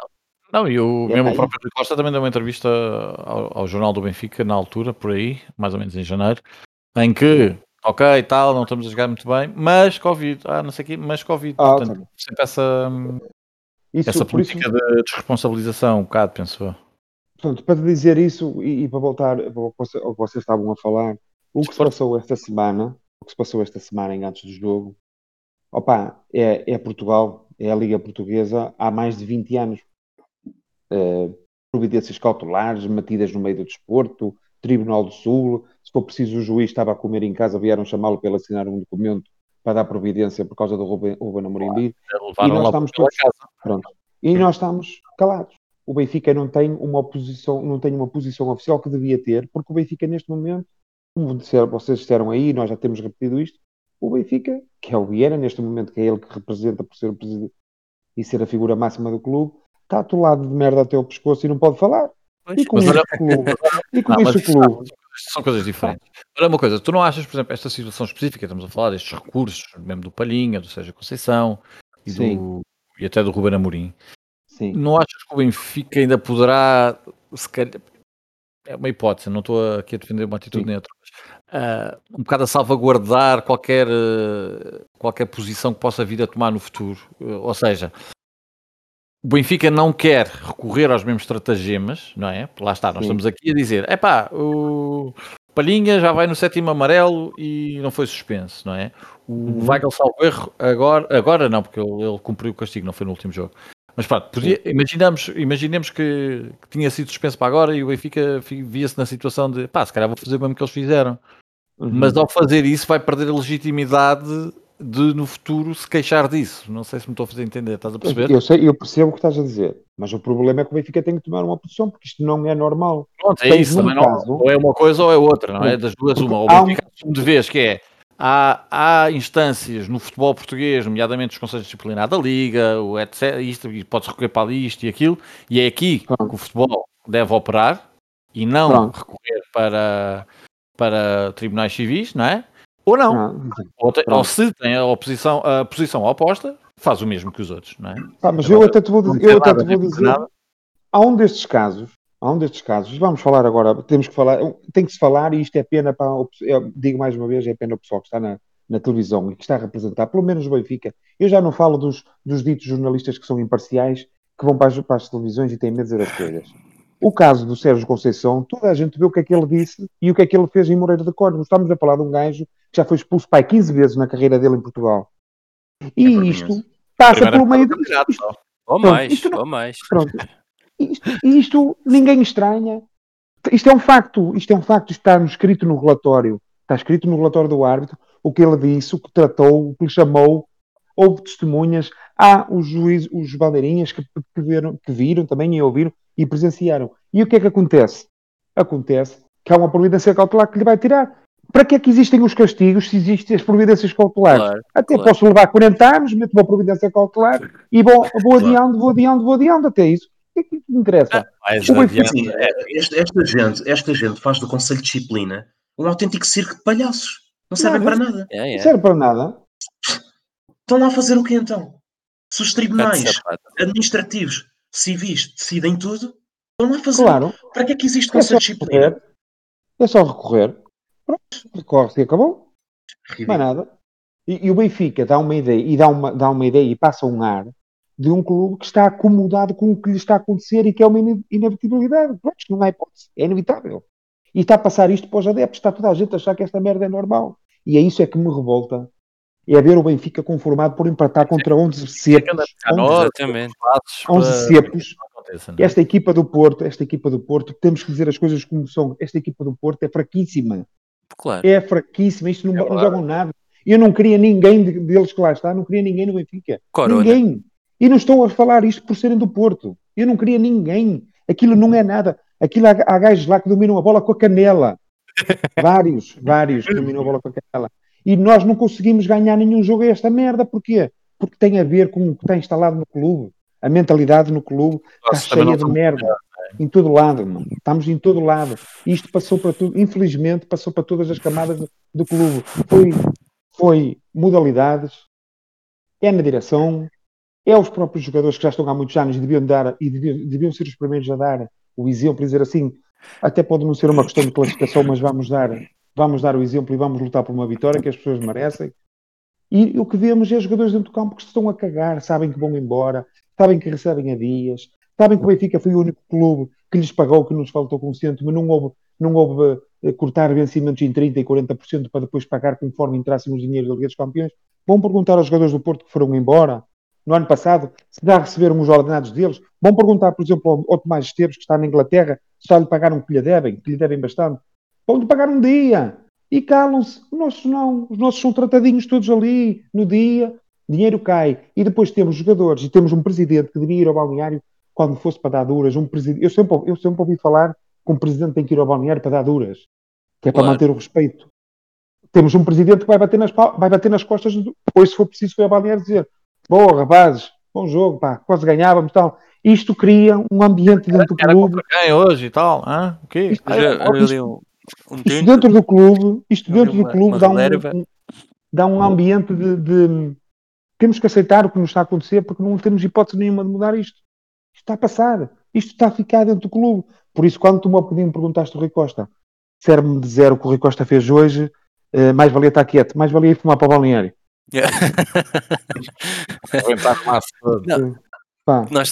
Não, e o mesmo o próprio Rui Costa também deu uma entrevista ao, ao, Jornal do Benfica na altura, por aí, mais ou menos em janeiro, em que, ok, tal, não estamos a jogar muito bem, mas Covid, ah, não sei o quê, mas Covid. Ah, Portanto, tá. sempre essa, isso, essa política isso... de desresponsabilização, um bocado, penso eu. Portanto, para dizer isso e, e para voltar ao que vocês estavam a falar, o que se passou esta semana, o que se passou esta semana em antes do jogo, opa, é, é Portugal, é a Liga Portuguesa há mais de 20 anos. Uh, providências cautelares, metidas no meio do desporto, Tribunal do Sul, se for preciso o juiz estava a comer em casa, vieram chamá-lo para ele assinar um documento para dar providência por causa do Ruben, Ruben Amorim. e nós estamos todos, pronto, e nós estamos calados. O Benfica não tem uma posição, não tem uma posição oficial que devia ter, porque o Benfica neste momento como vocês disseram aí, nós já temos repetido isto, o Benfica, que é o Vieira, neste momento, que é ele que representa por ser o presidente e ser a figura máxima do clube, está atolado de merda até o pescoço e não pode falar. e com isso o clube. E com isso o clube. São coisas diferentes. Olha uma coisa, tu não achas, por exemplo, esta situação específica, estamos a falar destes recursos, mesmo do Palhinha, do Sérgio Conceição e do, e até do Ruben Amorim. Sim. Não achas que o Benfica ainda poderá, se calhar, é uma hipótese, não estou aqui a defender uma atitude Sim. neutra, uh, um bocado a salvaguardar qualquer, uh, qualquer posição que possa vir a tomar no futuro. Uh, ou seja, o Benfica não quer recorrer aos mesmos estratagemas, não é? Lá está, nós Sim. estamos aqui a dizer: é pá, o Palhinha já vai no sétimo amarelo e não foi suspenso, não é? O uhum. Weigl Salverro agora, agora não, porque ele, ele, cumpriu o castigo, não foi no último jogo. Mas pronto, podia, imaginamos, imaginemos que, que, tinha sido suspenso para agora e o Benfica via-se na situação de pá, se calhar vou fazer o mesmo que eles fizeram. Uhum. Mas ao fazer isso vai perder a legitimidade de no futuro se queixar disso. Não sei se me estou a fazer entender, estás a perceber? Eu, sei, eu percebo o que estás a dizer, mas o problema é que o Benfica tem que tomar uma posição, porque isto não é normal. Pronto, é Tens isso, também caso, não, ou é uma coisa ou é outra, não é? Das duas uma. O Benfica um... de vez que é há, há instâncias no futebol português, nomeadamente os conselhos disciplinares da Liga, o etc, isto, pode-se recorrer para isto e aquilo, e é aqui Pronto. que o futebol deve operar e não Pronto. recorrer para, para tribunais civis, não é? Ou não. não. Ou, te, ou, se tem a, oposição, a posição oposta, faz o mesmo que os outros, não é? Ah, mas eu até te vou, dizer, eu até te vou dizer há um destes casos, há um destes casos, vamos falar agora, temos que falar, tem que se falar e isto é pena para, eu digo mais uma vez, é pena o pessoal que está na, na televisão e que está a representar, pelo menos o Benfica. Eu já não falo dos, dos ditos jornalistas que são imparciais, que vão para as, para as televisões e têm medo de dizer as coisas. O caso do Sérgio Conceição, toda a gente vê o que é que ele disse e o que é que ele fez em Moreira de Córdoba. Estamos a falar de um gajo que já foi expulso pai 15 vezes na carreira dele em Portugal. E é isto passa pelo meio de. Isto, ou mais, não, ou mais. Pronto. Isto, isto ninguém estranha. Isto é um facto, isto é um facto, está escrito no relatório, está escrito no relatório do árbitro o que ele disse, o que tratou, o que lhe chamou, houve testemunhas, há os juízes, os bandeirinhas que, que, viram, que viram também e ouviram e presenciaram. E o que é que acontece? Acontece que há uma providência cautelar que lhe vai tirar. Para que é que existem os castigos se existem as providências cautelares? Claro, Até claro. posso levar 40 anos, meto uma providência cautelar e vou, vou claro. adiando, vou adiando, vou adiando até isso. O que é que me interessa? Ah, adiante, é, esta, esta, gente, esta gente faz do Conselho de Disciplina um autêntico circo de palhaços. Não serve para nada. É, é. Não serve para nada. Estão lá a fazer o que então? Se os tribunais administrativos civis decidem tudo, vão lá fazer. Claro. Para que é que existe é conselho de disciplina? Recorrer. É só recorrer. Pronto, recorre-se e acabou. Ridículo. Não é nada. E, e, o Benfica dá uma ideia e dá uma, dá uma ideia e passa um ar de um clube que está acomodado com o que lhe está a acontecer e que é uma inevitabilidade. Pronto, não há hipótese. É inevitável. E está a passar isto para os adeptos. Está toda a gente a achar que esta merda é normal. E é isso é que me revolta é ver o Benfica conformado por empatar contra 11 cepos. 11 cepos. Esta equipa do Porto, esta equipa do Porto, temos que dizer as coisas como são. Esta equipa do Porto é fraquíssima. Claro. É fraquíssima, isto não, é não jogam nada. Eu não queria ninguém deles que lá está, não queria ninguém no Benfica. Corona. Ninguém. E não estou a falar isto por serem do Porto. Eu não queria ninguém. Aquilo não é nada. Aquilo há, há gajos lá que dominam a bola com a canela. vários, vários que dominam a bola com a canela. E nós não conseguimos ganhar nenhum jogo a esta merda. Porquê? Porque tem a ver com o que está instalado no clube. A mentalidade no clube está cheia de merda. Em todo lado, mano. Estamos em todo lado. Isto passou para tudo, infelizmente, passou para todas as camadas do, do clube. Foi, foi modalidades, é na direção, é os próprios jogadores que já estão há muitos anos e deviam dar e deviam, deviam ser os primeiros a dar o exemplo e dizer assim, até pode não ser uma questão de classificação, mas vamos dar vamos dar o exemplo e vamos lutar por uma vitória que as pessoas merecem. E o que vemos é jogadores dentro do campo que se estão a cagar, sabem que vão embora, sabem que recebem a dias, sabem que o Benfica foi o único clube que lhes pagou, que nos faltou consciente, mas não houve, não houve uh, cortar vencimentos em 30% e 40% para depois pagar conforme entrassem os dinheiros da Liga dos Campeões. Vão perguntar aos jogadores do Porto que foram embora no ano passado se já receberam os ordenados deles. Vão perguntar, por exemplo, ao, ao Tomás Esteves, que está na Inglaterra, se já lhe pagaram que lhe devem, que lhe devem bastante. Vão-lhe pagar um dia. E calam-se. Os nossos não. Os nossos são tratadinhos todos ali, no dia. Dinheiro cai. E depois temos jogadores e temos um presidente que devia ir ao balneário quando fosse para dar duras. Um presidente, eu, sempre, eu sempre ouvi falar que um presidente tem que ir ao balneário para dar duras. Que é para claro. manter o respeito. Temos um presidente que vai bater nas, vai bater nas costas, depois, se for preciso, foi ao balneário dizer: Boa, rapazes, bom jogo, pá, quase ganhávamos tal. Isto cria um ambiente dentro do clube. Quem hoje e tal, ah, o quê? Isto, isto, um isto dentro do clube, isto dentro uma, do clube dá um, um, dá um ambiente de, de, temos que aceitar o que nos está a acontecer porque não temos hipótese nenhuma de mudar isto. Isto está a passar. Isto está a ficar dentro do clube. Por isso, quando tu me bocadinho perguntaste ao Rui Costa, serve-me dizer o que o Rui Costa fez hoje, uh, mais valia estar quieto, mais valia ir fumar para o balneário. Nós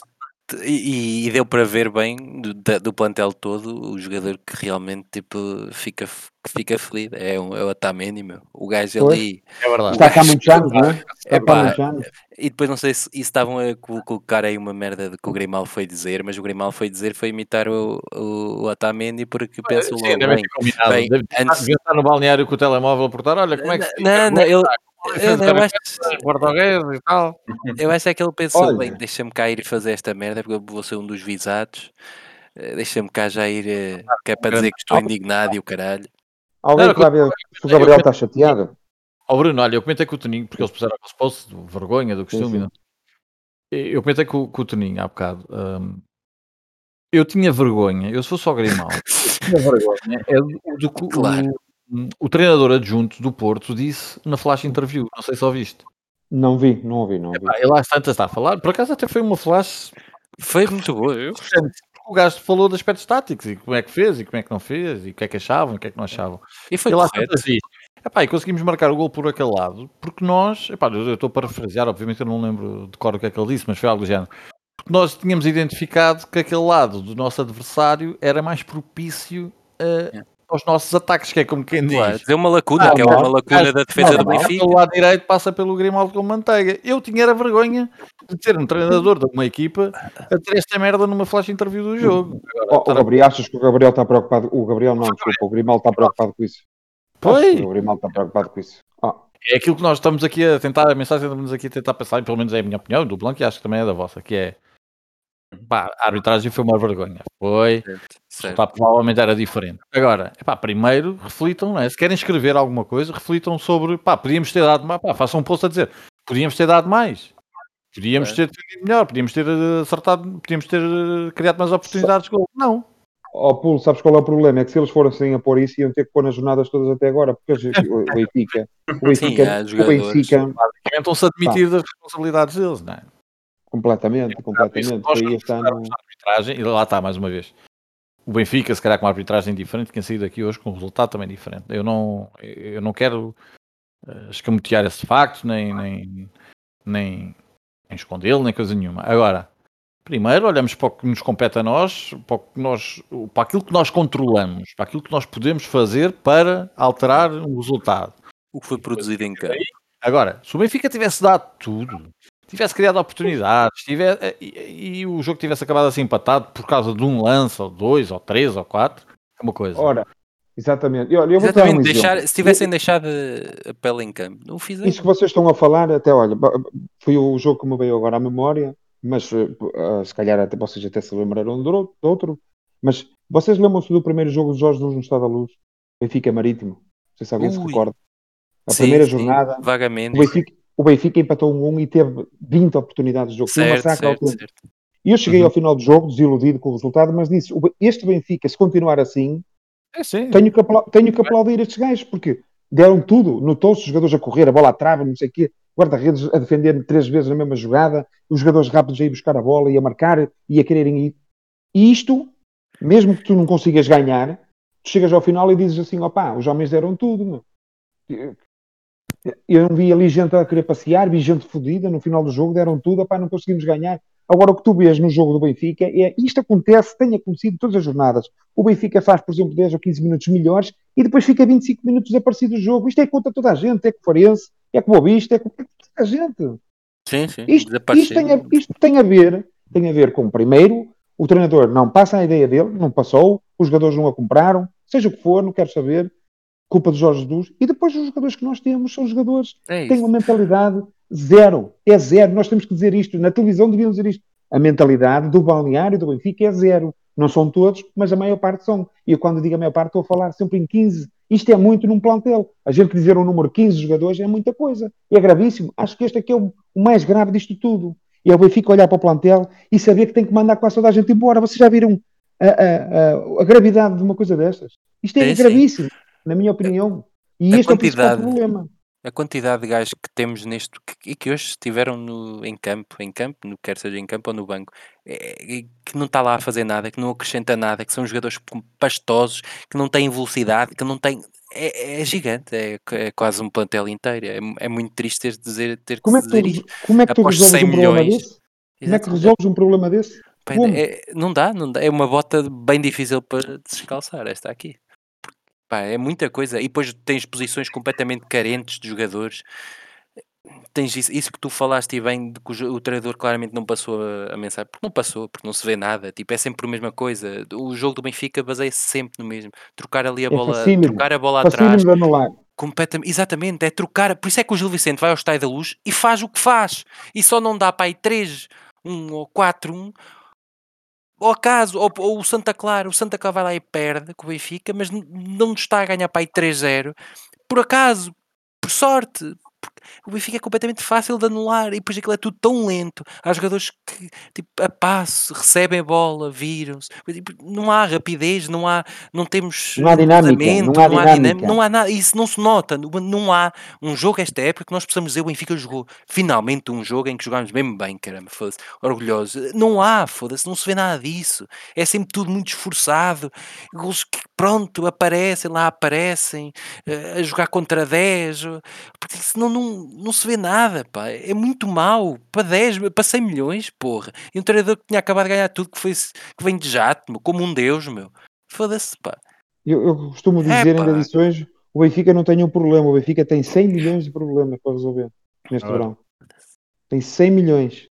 e, e, deu para ver bem do, do, plantel todo o jogador que realmente tipo, fica, que fica feliz. É, um, é o Atamendi, meu. O gajo pois. ali. É verdade. Está cá muitos anos, não é? é pá, e depois não sei se, se estavam a colocar aí uma merda que o Grimal foi dizer, mas o Grimal foi dizer foi imitar o, o, o Atamendi porque pensou logo. Deve bem, bem, deve antes... estar no balneário com o telemóvel a portar. Olha como é que se Não, não, ele. Eu, eu, acho, português e tal. Eu acho é que ele pensou, Olha. bem, deixa-me cá ir fazer esta merda porque eu vou ser um dos visados. Eh, deixa-me cá já ir, eh, que é para dizer que estou indignado e o caralho. Alguém que vai ver se o Gabriel está chateado? Ó Bruno, olha, eu comentei com o Toninho, porque eles puseram de vergonha, do costume. Sim, sim. Eu comentei com, com, o Toninho há bocado. Um, eu tinha vergonha, eu se fosse só Grimal, tinha vergonha. É do, do, claro. O, treinador adjunto do Porto disse na flash interview, não sei se ouviste. Não vi, não ouvi, não ouvi. Epá, ele às tantas está a falar, por acaso até foi uma flash. Foi muito boa, eu o gajo falou de aspectos táticos e como é que fez e como é que não fez e o que é que achavam e o que é que não achavam. E foi lá assim, epá, e conseguimos marcar o gol por aquele lado porque nós, epá, eu estou para parafrasear, obviamente eu não lembro de cor o que é que ele disse, mas foi algo do género. Porque nós tínhamos identificado que aquele lado do nosso adversário era mais propício a, aos nossos ataques, que é como quem diz. Deu uma lacuna, ah, que é uma lacuna da defesa do Benfica. O lado direito passa pelo Grimaldo com manteiga. Eu tinha a vergonha de ter um treinador de uma equipa a ter esta merda numa flash interview do jogo. Agora, oh, Gabriel, achas que o Gabriel está preocupado? O Gabriel não, desculpa, o Grimaldo está preocupado com isso. Pois. O Grimaldo está preocupado com isso. Ah. É aquilo que nós estamos aqui a tentar, a mensagem que estamos aqui a tentar pensar, e pelo menos é a minha opinião, do Blanco, e acho que também é da vossa, que é Pá, a arbitragem foi uma vergonha. Foi. Certo, Pá, provavelmente era diferente. Agora, epá, primeiro reflitam, né? se querem escrever alguma coisa, reflitam sobre. Pá, podíamos ter dado mais. Pá, façam um post a dizer. Podíamos ter dado mais. Podíamos é. ter tido melhor. Podíamos ter eh, acertado. Podíamos ter eh, criado mais oportunidades de gol. Não. Ó, oh, Pulo, sabes qual é o problema? É que se eles fossem a pôr isso, iam ter que pôr nas jornadas todas até agora, porque o Benfica, o Benfica, Sim, o Benfica, basicamente estão-se a admitir das responsabilidades deles, não é? Completamente, é, completamente. Nós está no... arbitragem, e lá está, mais uma vez. O Benfica, se calhar com uma arbitragem diferente, quem saiu daqui hoje com um resultado também diferente. Eu não, eu não quero uh, escamotear esse facto, nem, nem, nem, nem escondê-lo, nem coisa nenhuma. Agora, primeiro olhamos para o que nos compete a nós, para, o que nós, para aquilo que nós controlamos, para aquilo que nós podemos fazer para alterar o resultado. O que foi produzido em campo. Agora, se o Benfica tivesse dado tudo, tivesse criado oportunidades tivesse, eh, e, e, o jogo tivesse acabado assim empatado por causa de um lance, ou dois, ou três, ou quatro, é uma coisa. Ora, exatamente. Eu, eu exatamente um deixar, se tivessem eu, deixado a pele em campo, não fizeram. Isso que vocês estão a falar, até olha, foi o jogo que me veio agora à memória, mas uh, se calhar até, vocês até se lembraram do outro, mas vocês lembram-se do primeiro jogo de Jorge Luz no Estado da Luz? Benfica Marítimo. Não sei se alguém Ui. se recorda. A sim, primeira sim, jornada. Vagamente. O Benfica, o Benfica empatou um 1 e teve 20 oportunidades de jogo. Certo, certo, certo. E eu cheguei uhum. ao final do jogo desiludido com o resultado, mas disse: este Benfica, se continuar assim, é, tenho, que tenho que aplaudir estes gajos, porque deram tudo, notou-se os jogadores a correr, a bola à trava, não sei o quê, guarda-redes a defender três vezes na mesma jogada, os jogadores rápidos a ir buscar a bola e a marcar e a quererem ir. E isto, mesmo que tu não consigas ganhar, tu chegas ao final e dizes assim: opá, os homens deram tudo. Eu não vi ali gente a querer passear, vi gente fodida no final do jogo, deram tudo, opá, não conseguimos ganhar. Agora, o que tu vês no jogo do Benfica é isto acontece, tem acontecido todas as jornadas. O Benfica faz, por exemplo, 10 ou 15 minutos melhores e depois fica 25 minutos desaparecido do jogo. Isto é contra toda a gente, é com o Farense, é com o Boavista, é com toda a gente. Sim, sim. Isto, isto, tem a, isto tem a ver, tem a ver com, primeiro, o treinador não passa a ideia dele, não passou, os jogadores não a compraram, seja o que for, não quero saber culpa de Jorge Jesus. E depois os jogadores que nós temos são jogadores é que têm uma mentalidade zero. É zero. Nós temos que dizer isto. Na televisão devíamos dizer isto. A mentalidade do balneário do Benfica é zero. Não são todos, mas a maior parte são. E eu, quando digo a maior parte, estou a falar sempre em 15. Isto é muito num plantel. A gente dizer o um número 15 jogadores é muita coisa. É gravíssimo. Acho que este aqui é o, mais grave disto tudo. E é o Benfica olhar para o plantel e saber que tem que mandar quase toda a gente embora. Vocês já viram a, a, a, a gravidade de uma coisa destas? Isto é, é gravíssimo. Sim na minha opinião. E a este quantidade, é o problema. A quantidade de gajos que temos neste e que hoje estiveram no, em campo, em campo, no, quer seja em campo ou no banco, é, é, que não está lá a fazer nada, que não acrescenta nada, que são jogadores pastosos, que não têm velocidade, que não têm. É, é gigante, é, é, quase um plantel inteiro. É, é muito triste ter, dizer, ter como é que dizer tu, isto. Como é que tu resolves um problema desse? Como é que resolves um problema desse? É, não dá, não dá. É uma bota bem difícil para descalçar, esta aqui. Pá, é muita coisa. E depois tens posições completamente carentes de jogadores. Tens isso, isso que tu falaste e bem, de que o, o treinador claramente não passou a, a, mensagem, porque não passou, porque não se vê nada. Tipo, é sempre a mesma coisa. O jogo do Benfica baseia-se sempre no mesmo. Trocar ali a é bola, trocar a bola atrás. Completamente, exatamente, é trocar. Por isso é que o Gil Vicente vai ao Estádio da Luz e faz o que faz. E só não dá para aí 3, 1 ou 4, 1 ao acaso, ou, ou, o Santa Clara, o Santa Clara vai lá e perde com o Benfica, mas não está a ganhar para aí 3-0, por acaso, por sorte, o Benfica é completamente fácil de anular e depois aquilo é tudo tão lento. Há jogadores que tipo, a passo, recebem a bola, viram-se. Tipo, não há rapidez, não há, não temos não há dinâmica, não há, não há dinâmica. não há nada, isso não se nota. Não há um jogo esta época que nós possamos dizer o Benfica jogou finalmente um jogo em que jogámos mesmo bem, caramba, foda-se, orgulhoso. Não há, foda-se, não se vê nada disso. É sempre tudo muito esforçado. Gols que pronto, aparecem lá, aparecem eh, a jogar contra 10, porque senão não, não se vê nada, pá. É muito mau. Para 10, para 100 milhões, porra. E um treinador que tinha acabado de ganhar tudo, que, foi, que vem de jato, meu, como um deus, meu. Foda-se, pá. Eu, eu costumo dizer é, em edições, o Benfica não tem um problema. O Benfica tem 100 milhões de problemas para resolver neste verão. Tem 100 milhões.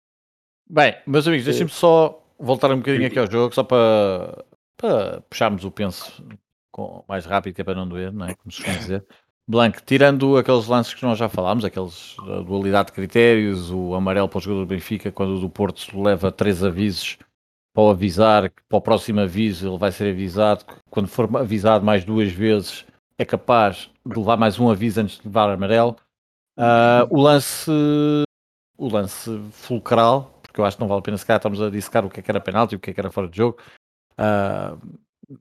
Bem, meus amigos, deixem-me só voltar um bocadinho aqui ao jogo, só para, para puxarmos o penso com, mais rápido, que é para não doer, não é? Como se costuma dizer. Blanco, tirando aqueles lances que nós já falámos, aqueles a dualidade de critérios, o amarelo para o jogador do Benfica, quando o do Porto leva três avisos para o avisar, para o próximo aviso ele vai ser avisado, quando for avisado mais duas vezes é capaz de levar mais um aviso antes de levar amarelo. Uh, o lance o lance fulcral, porque eu acho que não vale a pena se calhar estamos a dissecar o que é que era penalti e o que é que era fora de jogo. Uh,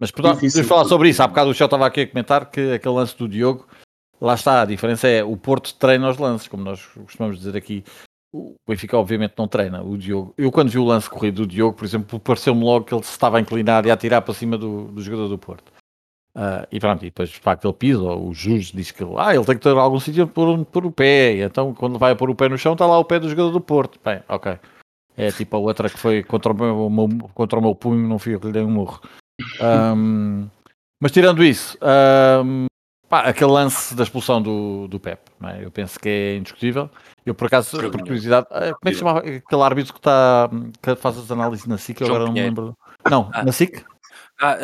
mas podemos falar sobre isso. Há bocado o Chel estava aqui a comentar que aquele lance do Diogo Lá está, a diferença é o Porto treina os lances, como nós costumamos dizer aqui. O Benfica, obviamente, não treina o Diogo. Eu, quando vi o lance corrido do Diogo, por exemplo, pareceu-me logo que ele se estava a inclinar e a atirar para cima do, do jogador do Porto. Uh, e pronto, e depois de facto ele pisa, o juiz diz que ah, ele tem que ter algum sítio por, por o pé, e então quando vai pôr o pé no chão está lá o pé do jogador do Porto. Bem, ok. É tipo a outra que foi contra o meu, contra o meu punho, não fui eu que lhe dei um morro. Um, mas tirando isso, um, Pá, aquele lance da expulsão do, do Pep, é? eu penso que é indiscutível. Eu, por acaso, por curiosidade, eh, como é que se chama aquele árbitro que, está, que faz as análises na SIC? Eu agora não me lembro. Não, ah. na SIC? Ah,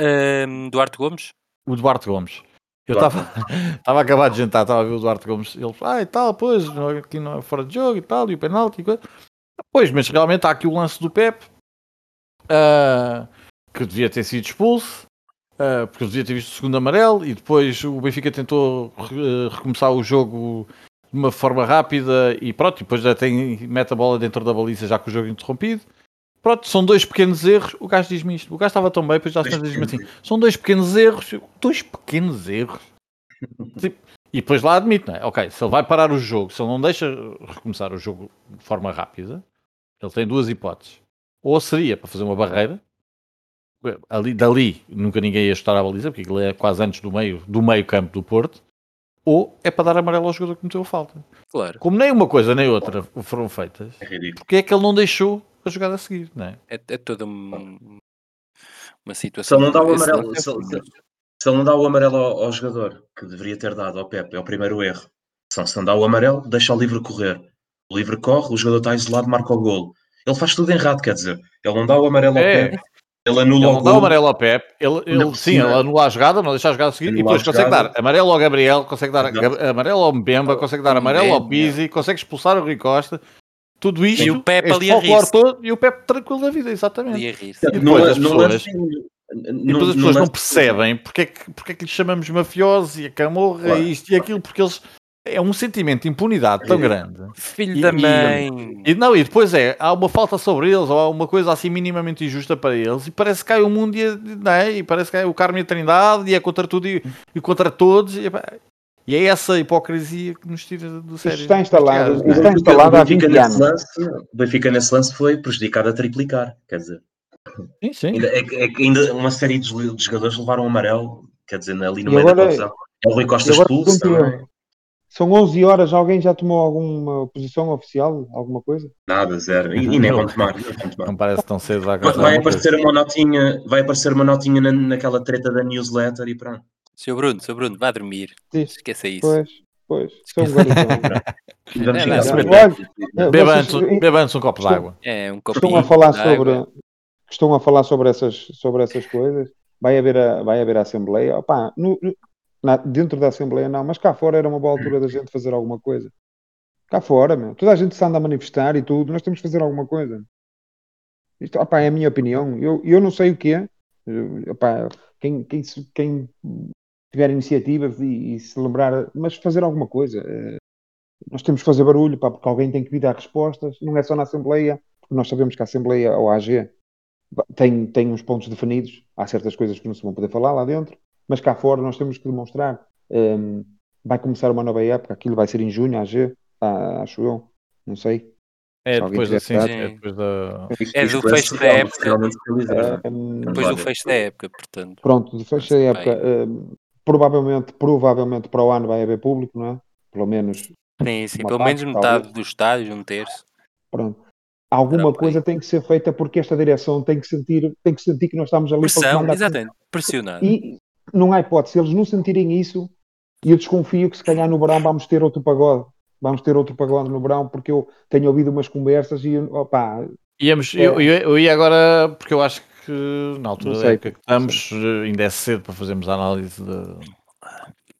um, Duarte Gomes? O Duarte Gomes. Eu estava a acabar de jantar, estava a ver o Duarte Gomes. Ele falou, ah, e tal, pois, aqui não é fora de jogo e tal, e o penalti e coisa. Pois, mas realmente há aqui o lance do Pep, uh, que devia ter sido expulso. Uh, porque eu devia ter visto o segundo amarelo e depois o Benfica tentou uh, recomeçar o jogo de uma forma rápida e pronto, depois já tem, mete a bola dentro da baliza já com o jogo interrompido. Pronto, são dois pequenos erros. O gajo diz-me isto. O gajo estava tão bem, depois já diz-me assim: são dois pequenos erros. Dois pequenos erros. Tipo, e depois lá admite, não é? Ok, se ele vai parar o jogo, se ele não deixa recomeçar o jogo de forma rápida, ele tem duas hipóteses. Ou seria para fazer uma barreira, ali, dali nunca ninguém ia estar à baliza, porque aquilo é quase antes do meio, do meio campo do Porto, ou é para dar amarelo ao jogador que meteu a falta. Claro. Como nem uma coisa nem outra foram feitas, é porque é que ele não deixou a jogada a seguir, não é? É, é toda uma, uma situação. Se ele não dá o amarelo, se, se, se ele não dá o amarelo ao, ao, jogador que deveria ter dado ao Pepe, é o primeiro erro. Se não dá o amarelo, deixa o livre correr. O livre corre, o jogador está isolado, marca o golo. Ele faz tudo errado, quer dizer, ele não dá o amarelo ao é. Pepe, ele anula ele o dá o amarelo ao Pep, ele, ele sim, ele anula a jogada, não deixa a jogada seguir, e depois consegue dar amarelo ao Gabriel, consegue dar Exato. amarelo ao Mbemba, consegue dar amarelo ao Pizzi, consegue expulsar o Rui Costa. Tudo isto, e o Pep ali a rir todo, e o Pep tranquilo da vida, exatamente. E, e depois as pessoas, e depois as pessoas não percebem porque é, que, porque é que lhes chamamos mafiosos e a camorra claro. e isto e aquilo, porque eles é um sentimento de impunidade tão grande. Filho e, da mãe. E, e, não, e depois é, há uma falta sobre eles, ou há uma coisa assim minimamente injusta para eles, e parece que cai o mundo e, não é? e parece que cai o Carmo e a Trindade, e é contra tudo e, e contra todos. E, E é essa hipocrisia que nos tira do sério. Isto está instalado, isto está instalado há 20 anos. Lance, o Benfica nesse lance foi prejudicado a triplicar, quer dizer. Sim, sim. Ainda, é, é que ainda uma série de, de jogadores levaram amarelo, quer dizer, ali no e meio agora, da confusão. É o Rui Costa expulso. São 11 horas, alguém já tomou alguma posição oficial? Alguma coisa? Nada, zero. E, e nem vão tomar. Não parece tão cedo. Vai, vai aparecer uma notinha, vai aparecer uma notinha na, naquela treta da newsletter e pronto. Seu Bruno, seu Bruno, vá dormir. Diz. Esqueça isso. Pois, pois. Sou um Beba antes um copo de água. É, um copo Estão a falar sobre, estão a falar sobre essas, sobre essas coisas. Vai haver a, vai haver a Assembleia. Opa, no, na, dentro da Assembleia não, mas cá fora era uma boa altura da gente fazer alguma coisa. Cá fora, meu. Toda a gente se anda a manifestar e tudo, nós temos que fazer alguma coisa. Isto opa, é a minha opinião. Eu, eu não sei o que é. Opa, quem, quem, quem tiver iniciativa e, e se lembrar, mas fazer alguma coisa. Eh, nós temos que fazer barulho, pá, porque alguém tem que vir dar respostas. Não é só na Assembleia, porque nós sabemos que a Assembleia, ou a AG, tem, tem uns pontos definidos. Há certas coisas que não se vão poder falar lá dentro. Mas cá fora nós temos que demonstrar. Um, vai começar uma nova época, aquilo vai ser em junho, AG, ah, acho eu, não sei. É depois, assim, é depois da. É do fecho da época. depois do fecho da época, portanto. Pronto, do fecho da época. Um, provavelmente, provavelmente para o ano vai haver público, não é? Pelo menos. Sim, sim, pelo menos metade dos estádios, um terço. Pronto. Alguma coisa tem que ser feita porque esta direção tem que sentir, tem que sentir que nós estamos ali Pressão, para exatamente, pressionado. E, não há hipótese. Se eles não sentirem isso, e eu desconfio que se calhar no verão vamos ter outro pagode. Vamos ter outro pagode no verão, porque eu tenho ouvido umas conversas e opá. Íamos, é... eu, eu, ia agora, porque eu acho que na altura sei, da época que estamos, ainda é cedo para fazermos a análise de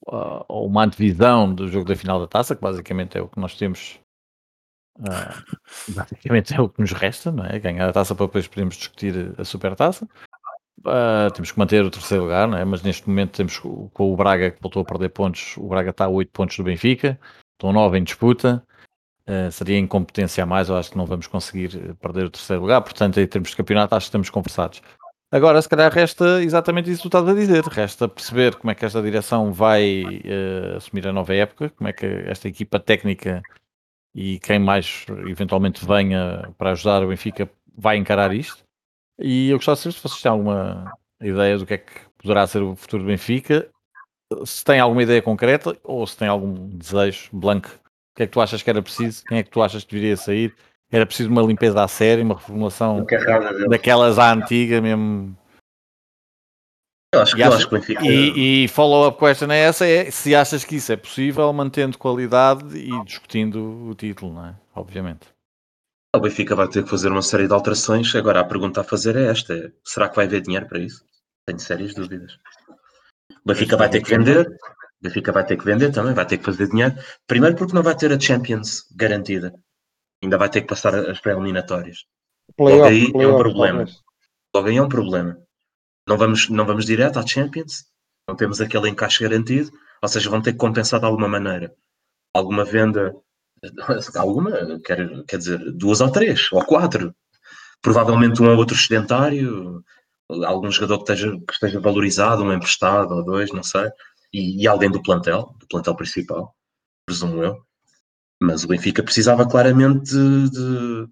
uh, uma antevisão do jogo da final da taça, que basicamente é o que nós temos. Uh, basicamente é o que nos resta, não é? Ganhar a taça para depois podermos discutir a super taça. Uh, temos que manter o terceiro lugar, é? mas neste momento temos com o Braga que voltou a perder pontos. O Braga está a 8 pontos do Benfica, estão 9 em disputa. Uh, seria incompetência a mais, eu acho que não vamos conseguir perder o terceiro lugar. Portanto, em termos de campeonato, acho que estamos conversados. Agora, se calhar, resta exatamente isso que tu estás a dizer. Resta perceber como é que esta direção vai uh, assumir a nova época, como é que esta equipa técnica e quem mais eventualmente venha para ajudar o Benfica vai encarar isto. E eu gostava de saber se vocês têm alguma ideia do que é que poderá ser o futuro do Benfica, se tem alguma ideia concreta ou se tem algum desejo blanco. O que é que tu achas que era preciso? Quem é que tu achas que deveria sair? Era preciso uma limpeza à série, uma reformulação daquelas à antiga mesmo. Eu acho que, e, acho que Benfica... e, e follow-up question é essa: é se achas que isso é possível mantendo qualidade e discutindo o título, não é? Obviamente. O Benfica vai ter que fazer uma série de alterações. Agora, a pergunta a fazer é esta: será que vai haver dinheiro para isso? Tenho sérias dúvidas. O Benfica vai ter que vender. O Benfica vai ter que vender também, vai ter que fazer dinheiro. Primeiro, porque não vai ter a Champions garantida. Ainda vai ter que passar as pré-eliminatórias. Logo aí é um problema. Logo aí é um problema. Não vamos, não vamos direto à Champions. Não temos aquele encaixe garantido. Ou seja, vão ter que compensar de alguma maneira. Alguma venda alguma, quer, quer dizer, duas ou três, ou quatro. Provavelmente um ou outro sedentário, algum jogador que esteja, que esteja valorizado, um emprestado ou dois, não sei, e, e alguém do plantel, do plantel principal, presumo eu. Mas o Benfica precisava claramente de, de,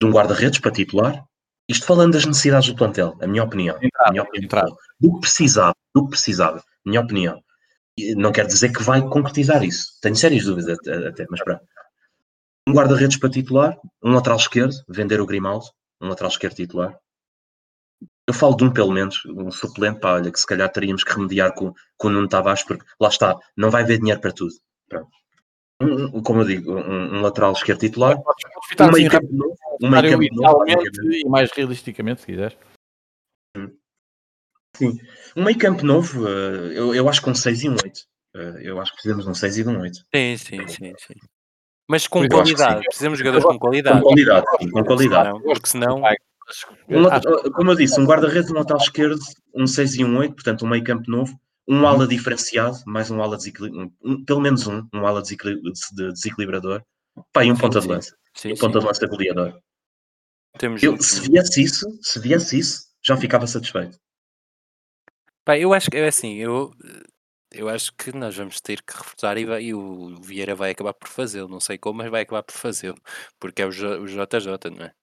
de um guarda-redes para titular. Isto falando das necessidades do plantel, a minha opinião. A minha opinião do que precisava, do que precisava, minha opinião. Não quer dizer que vai concretizar isso. Tenho sérias dúvidas até, mas pronto um guarda-redes para titular, um lateral esquerdo, vender o Grimaldo, um lateral esquerdo titular. Eu falo de um pelo menos, um suplente, pá, olha, que se calhar teríamos que remediar com, com o Nuno Tavares, porque lá está, não vai haver dinheiro para tudo. Um, como eu digo, um, um lateral esquerdo titular, um meio campo novo, um meio campo novo. E mais realisticamente, se quiseres. Sim, um meio campo novo, eh, eu, eu acho que um 6 e um 8. Eh, eu acho que precisamos de um 6 e de um 8. Sim, sim, sim, sim. Mas com qualidade, precisamos de jogadores com qualidade. Com qualidade, sim, com qualidade. Porque senão. Um, como eu disse, um guarda-redes, um lateral esquerdo, um 6 e um 8, portanto um meio campo novo, um uhum. ala diferenciado, mais um ala desequilibrador, um, pelo menos um, um ala desequilibrador, pá, e um sim, ponta de lança. Sim, um ponta de lança goleador. Temos eu, se viesse isso, se viesse isso, já ficava satisfeito. Pá, eu acho que é assim, eu eu acho que nós vamos ter que reforçar e, vai, e o Vieira vai acabar por fazê-lo. Não sei como, mas vai acabar por fazê-lo. Porque é o, J, o JJ, não é?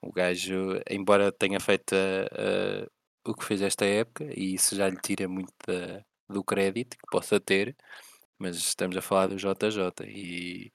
O gajo, embora tenha feito uh, o que fez esta época, e isso já lhe tira muito da, do crédito que possa ter, mas estamos a falar do JJ e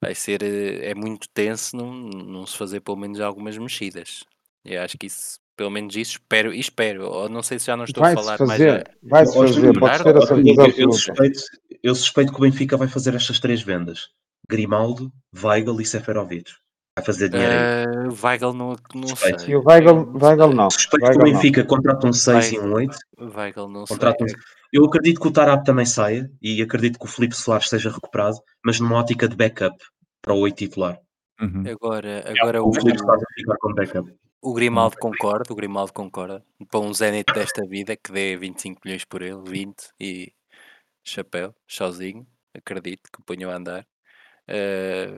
vai ser eh, é muito tenso não, não se fazer pelo menos algumas mexidas. Eu acho que isso, pelo menos isso, espero, espero. Ou não sei se já não estou vai a falar fazer, mais. Vai se fazer, pode ser a certeza eu suspeito, eu suspeito que o Benfica vai fazer estas três vendas: Grimaldo, Weigl e Seferovic. Vai fazer dinheiro aí. Uh, Weigl não, não sei. E o Weigl, Weigl não. Suspeito Weigl que o Benfica contrata um 6 e um 8. Weigl não contrata sei. Um... Eu acredito que o Tarap também saia e acredito que o Felipe Soares seja recuperado, mas numa ótica de backup para o 8 titular. Uhum. Agora, agora é, o, o Felipe Soares vai ficar com backup. O Grimaldo concorda, o Grimaldo concorda. Para um Zenit desta vida que dê 25 milhões por ele, 20 e chapéu, sozinho, acredito que o ponham a andar. Uh,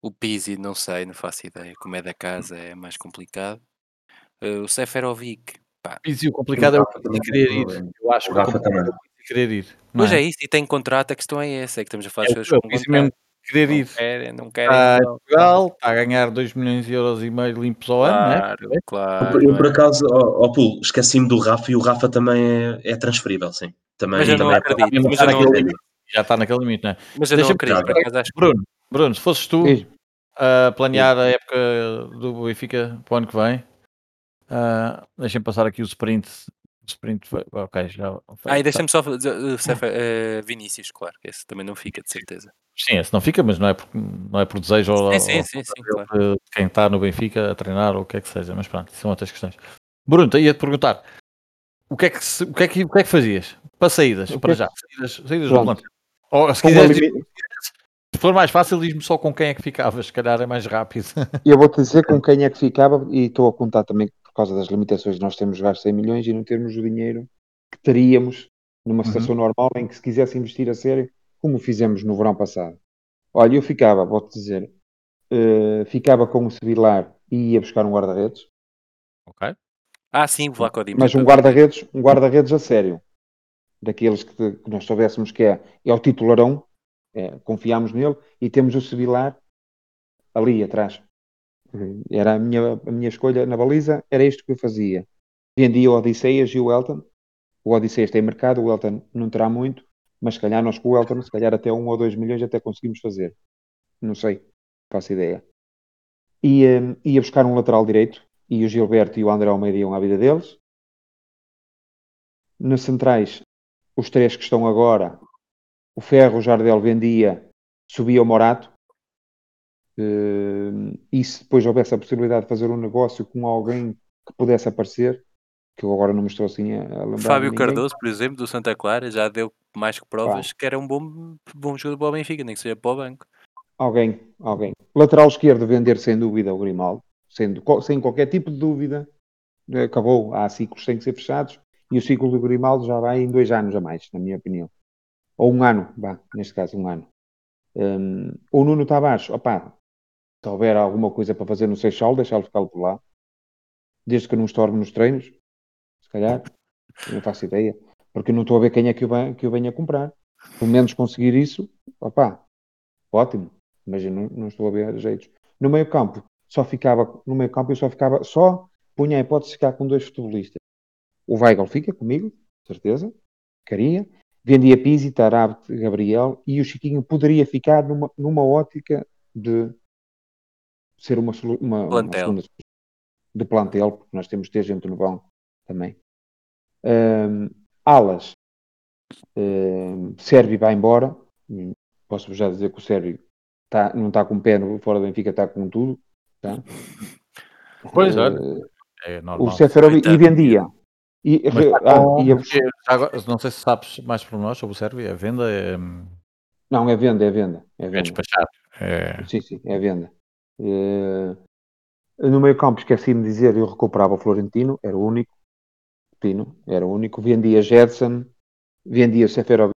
o Pizzi, não sei, não faço ideia. Como é da casa, é mais complicado. Uh, o Seferovic, pá. Pizzi, o complicado é o Pizzi querer ir. Eu acho que o Rafa também. querer ir. Pois é? é? isso, e tem contrato, a questão é essa, é que estamos a falar é, as coisas com contrato querer não ir querem, não querem, a Portugal, está a ganhar 2 milhões de euros e meio limpos ao claro, ano, né? Claro, eu, por acaso, ó, Pulo, esqueci-me do Rafa e o Rafa também é, é transferível, sim. Também, mas eu não também acredito. É, mas eu não acredito. Já está naquele limite, né? Mas eu não acredito. Por acho Bruno, Bruno, se fosses tu a planear a época do Benfica para o ano que vem, uh, deixem-me passar aqui o sprint sprint foi. Ok, já. Ah, e deixa-me só uh, uh, Vinícius, claro, que esse também não fica, de certeza. Sim, esse não fica, mas não é por, não é por desejo sim, ou, sim, ou, sim, sim, claro. de quem está no Benfica a treinar ou o que é que seja, mas pronto, são outras questões. Bruno, ia-te perguntar o que, é que, o, que é que, o que é que fazias para saídas, para já? Saídas, saídas do plantel. Ou se quiseres, se for mais fácil, diz-me só com quem é que ficavas, se calhar é mais rápido. Eu vou-te dizer com quem é que ficava e estou a contar também causa das limitações, nós temos gasto 100 milhões e não termos o dinheiro que teríamos numa uhum. situação normal em que se quisesse investir a sério, como fizemos no verão passado. Olha, eu ficava, vou-te dizer, uh, ficava com o Sevilar e ia buscar um guarda-redes. Ok. Ah, sim, vou lá com Mas um guarda-redes, um guarda-redes a sério. Daqueles que, que, nós soubéssemos que é, é o titularão, é, confiámos nele, e temos o Sevilar ali atrás. Era a minha, a minha escolha na baliza, era isto que eu fazia. Vendia o Odisseias e o Elton. O Odisseias tem mercado, o Elton não terá muito, mas se calhar nós com o Elton, se calhar até um ou dois milhões até conseguimos fazer. Não sei, faço ideia. E um, ia buscar um lateral direito, e o Gilberto e o André Almeida iam à vida deles. Nas centrais, os três que estão agora, o Ferro, o Jardel vendia, subia o Morato, e se depois houvesse a possibilidade de fazer um negócio com alguém que pudesse aparecer, que eu agora não me estou assim a, lembrar. Fábio Cardoso, por exemplo, do Santa Clara, já deu mais que provas que era um bom, bom jogador para o Benfica, nem que seja para o banco. Alguém, alguém. Lateral esquerdo, vender sem dúvida o Grimaldo, sendo, sem qualquer tipo de dúvida. Acabou, há ciclos que têm que ser fechados e o ciclo do Grimaldo já vai em dois anos a mais, na minha opinião. Ou um ano, vá, neste caso, um ano. Um, o Nuno Tavares, opá, se houver alguma coisa para fazer no Seixal, deixá-lo ficar por lá. Desde que não estorbe nos treinos, se calhar, não faço ideia. Porque não estou a ver quem é que eu, venha, que venha comprar. Pelo menos conseguir isso, opá, ótimo. Mas eu não, não estou a ver jeitos. No meio campo, só ficava, no meio campo eu só ficava, só punha a hipótese de ficar com dois futebolistas. O Weigl fica comigo, certeza, queria. Vendia Pizzi, Tarab, Gabriel e o Chiquinho poderia ficar numa, numa ótica de ser uma, uma, plantel. uma de plantel, porque nós temos ter gente no vão também. Um, alas, um, Sérvio vai embora. Posso já dizer que o Sérvio tá, não está com pé no, fora do Benfica, está com tudo. Tá? Pois uh, é, normal. O Seferovic e vendia. E, ah, com, e agora, não sei se sabes mais por nós sobre o Sérvio, é venda? É... Não, é venda, é venda. É, venda. é despachado. É... Sim, sim, é venda. Uh, no meio campo, esqueci-me de dizer, eu recuperava o Florentino, era o único. Pino, era o único. Vendia Jetson, vendia Seferovic,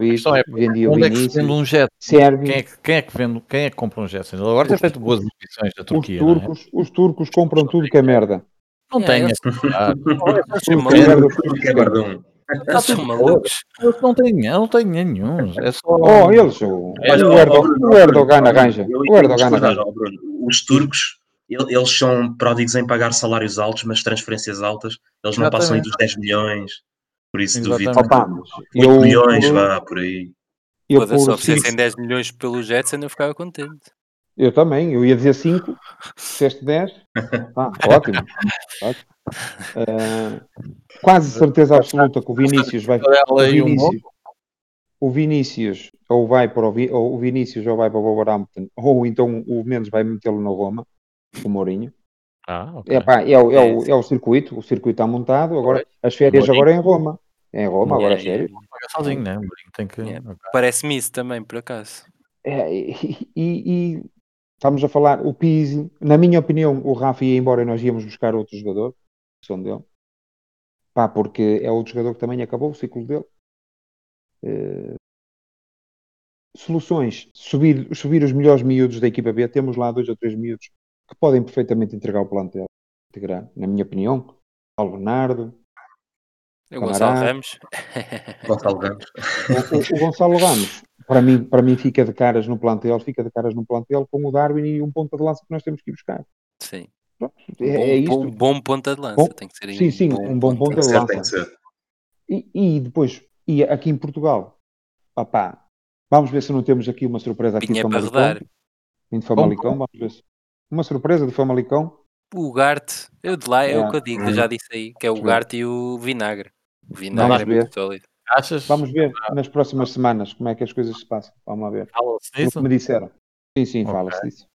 é, vendia o onde Vinícius. É que vende um Jetson? Sérvio. Quem é, que, quem é que vende, quem é que compra um Jetson? Ele agora tem feito boas edições da Turquia. Os turcos, é? os turcos compram tudo que é merda. Não É, tem que é Tudo merda, tudo que é guardão. Eles são malucos. Eles não têm, não têm nenhum. É só. Oh, eles. O, Olha, o, Erdo, Bruno, o Erdogan arranja. O Erdogan arranja. Os turcos, el- eles são pródigos em pagar salários altos, mas transferências altas, eles não passam aí dos 10 milhões. Por isso duvido. Exatamente. Opa, mas 8 eu, milhões, vá, por aí. eu, Foda-se, se por oferecessem cinco- 10 milhões pelo Jetson, eu ficava contente. Eu também, eu ia dizer 5, disseste 10. Ah, ótimo. ótimo. Ah, quase certeza absoluta que o Vinícius vai. O Ela e um Vinícius, o Vinícius ou vai para o, Vi- ou o Vinícius ou vai para o Wolverhampton, ou então o Mendes vai metê-lo na Roma, o Mourinho. Ah, ok. É, pá, é, o, é, o, é o circuito, o circuito está montado, agora as férias Mourinho. agora é em Roma. É em Roma, agora as Yeah, férias. sozinho, né? Tem que. Parece-me isso também, por acaso. É, e- e estamos a falar, o Pizzi, na minha opinião, o Rafa ia embora e nós íamos buscar outro jogador, som dele. Pá, porque é outro jogador que também acabou o ciclo dele. Eh, soluções, subir, subir os melhores miúdos da equipa B, temos lá dois ou três miúdos que podem perfeitamente entregar o plantel, integrar, na minha opinião. Paulo Bernardo, O Camará. Gonçalo Ramos. Gonçalo Ramos. O, o- o Gonçalo Ramos, para mim, para mim fica de caras no plantel, fica de caras no plantel com o Darwin e um ponta de lança que nós temos que ir buscar. Sim. Pronto, é, bom, é isto. bom, bom ponta de lança. Bom, tem que ser sim, sim, um bom ponta de ser, tem lança. que ser. E, e depois, e aqui em Portugal, papá, vamos ver se não temos aqui uma surpresa aqui de Famalicão. rodar. Em de Famalicão, vamos ver se. Uma surpresa de Famalicão. O Garte, eu de lá é, o É. que eu digo, eu já disse aí, que é o. Garte e o Vinagre. Vinagre Vamos é ver. muito sólido. Achas? Vamos ver nas próximas semanas como é que as coisas se passam. Vamos lá ver. Fala-se O que nisso? me disseram. Sim, sim, fala-se disso.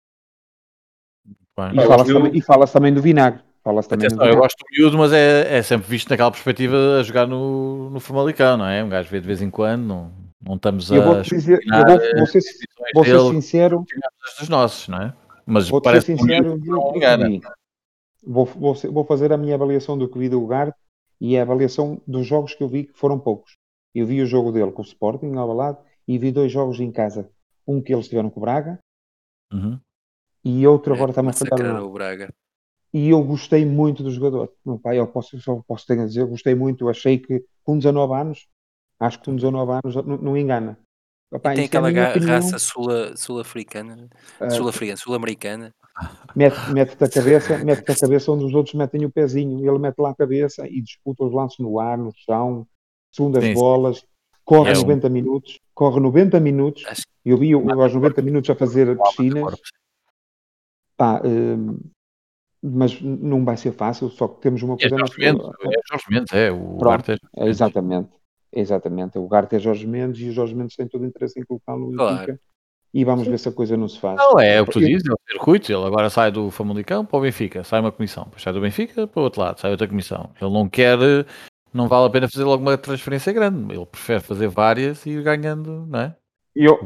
Bem. E fala-se eu- também, fala-se também do vinagre. Fala-se também do Atenção, eu vinagre. gosto do miúdo, mas é, é sempre visto naquela perspectiva a jogar no, no Famalicão, não é? Um gajo vê de vez em quando, não, não estamos a Eu vou dizer, eu vou, vou ser, vou ser dele, sincero, dos nossos, não é? Mas vou ser parece um sincero que não engana. Vou, vou, ser- vou fazer a minha avaliação do que vi do lugar e a avaliação dos jogos que eu vi, que foram poucos. Eu vi o jogo dele com o Sporting, no Alvalade, e vi dois jogos em casa. Um que eles tiveram com o Braga Uhum. e outro agora É, está-me a falhar o Braga. E eu gostei muito do jogador. Meu pai, eu posso, só posso ter a dizer, eu gostei muito. Achei que com 19 anos, acho que com 19 anos não, não engana. Opa, E tem é a aquela minha ga- opinião. raça sul- sul-africana, Sul-americana. mete, mete-te a cabeça, mete-te a cabeça onde os outros metem o pezinho. Ele mete lá a cabeça e disputa os lances no ar, no chão, segundas Sim, sim. bolas, corre É um- 90 minutos, corre 90 minutos. Acho Eu vi-o aos 90 minutos a fazer piscinas. Pá, hum, mas não vai ser fácil, só que temos uma É coisa Jorge Mendes, é Jorge Mendes, é o Pronto, é É, exatamente, exatamente. O Garte é Jorge Mendes e o Jorge Mendes tem todo o interesse em colocá-lo no Claro. E vamos ver se a coisa não se faz. Não, é o que tu Eu- dizes, é o circuito. Ele agora sai do Famalicão para o Benfica, sai uma comissão, depois sai do Benfica para o outro lado, sai outra comissão. Ele não quer, não vale a pena fazer logo uma transferência grande, ele prefere fazer várias e ir ganhando, não é? Eu,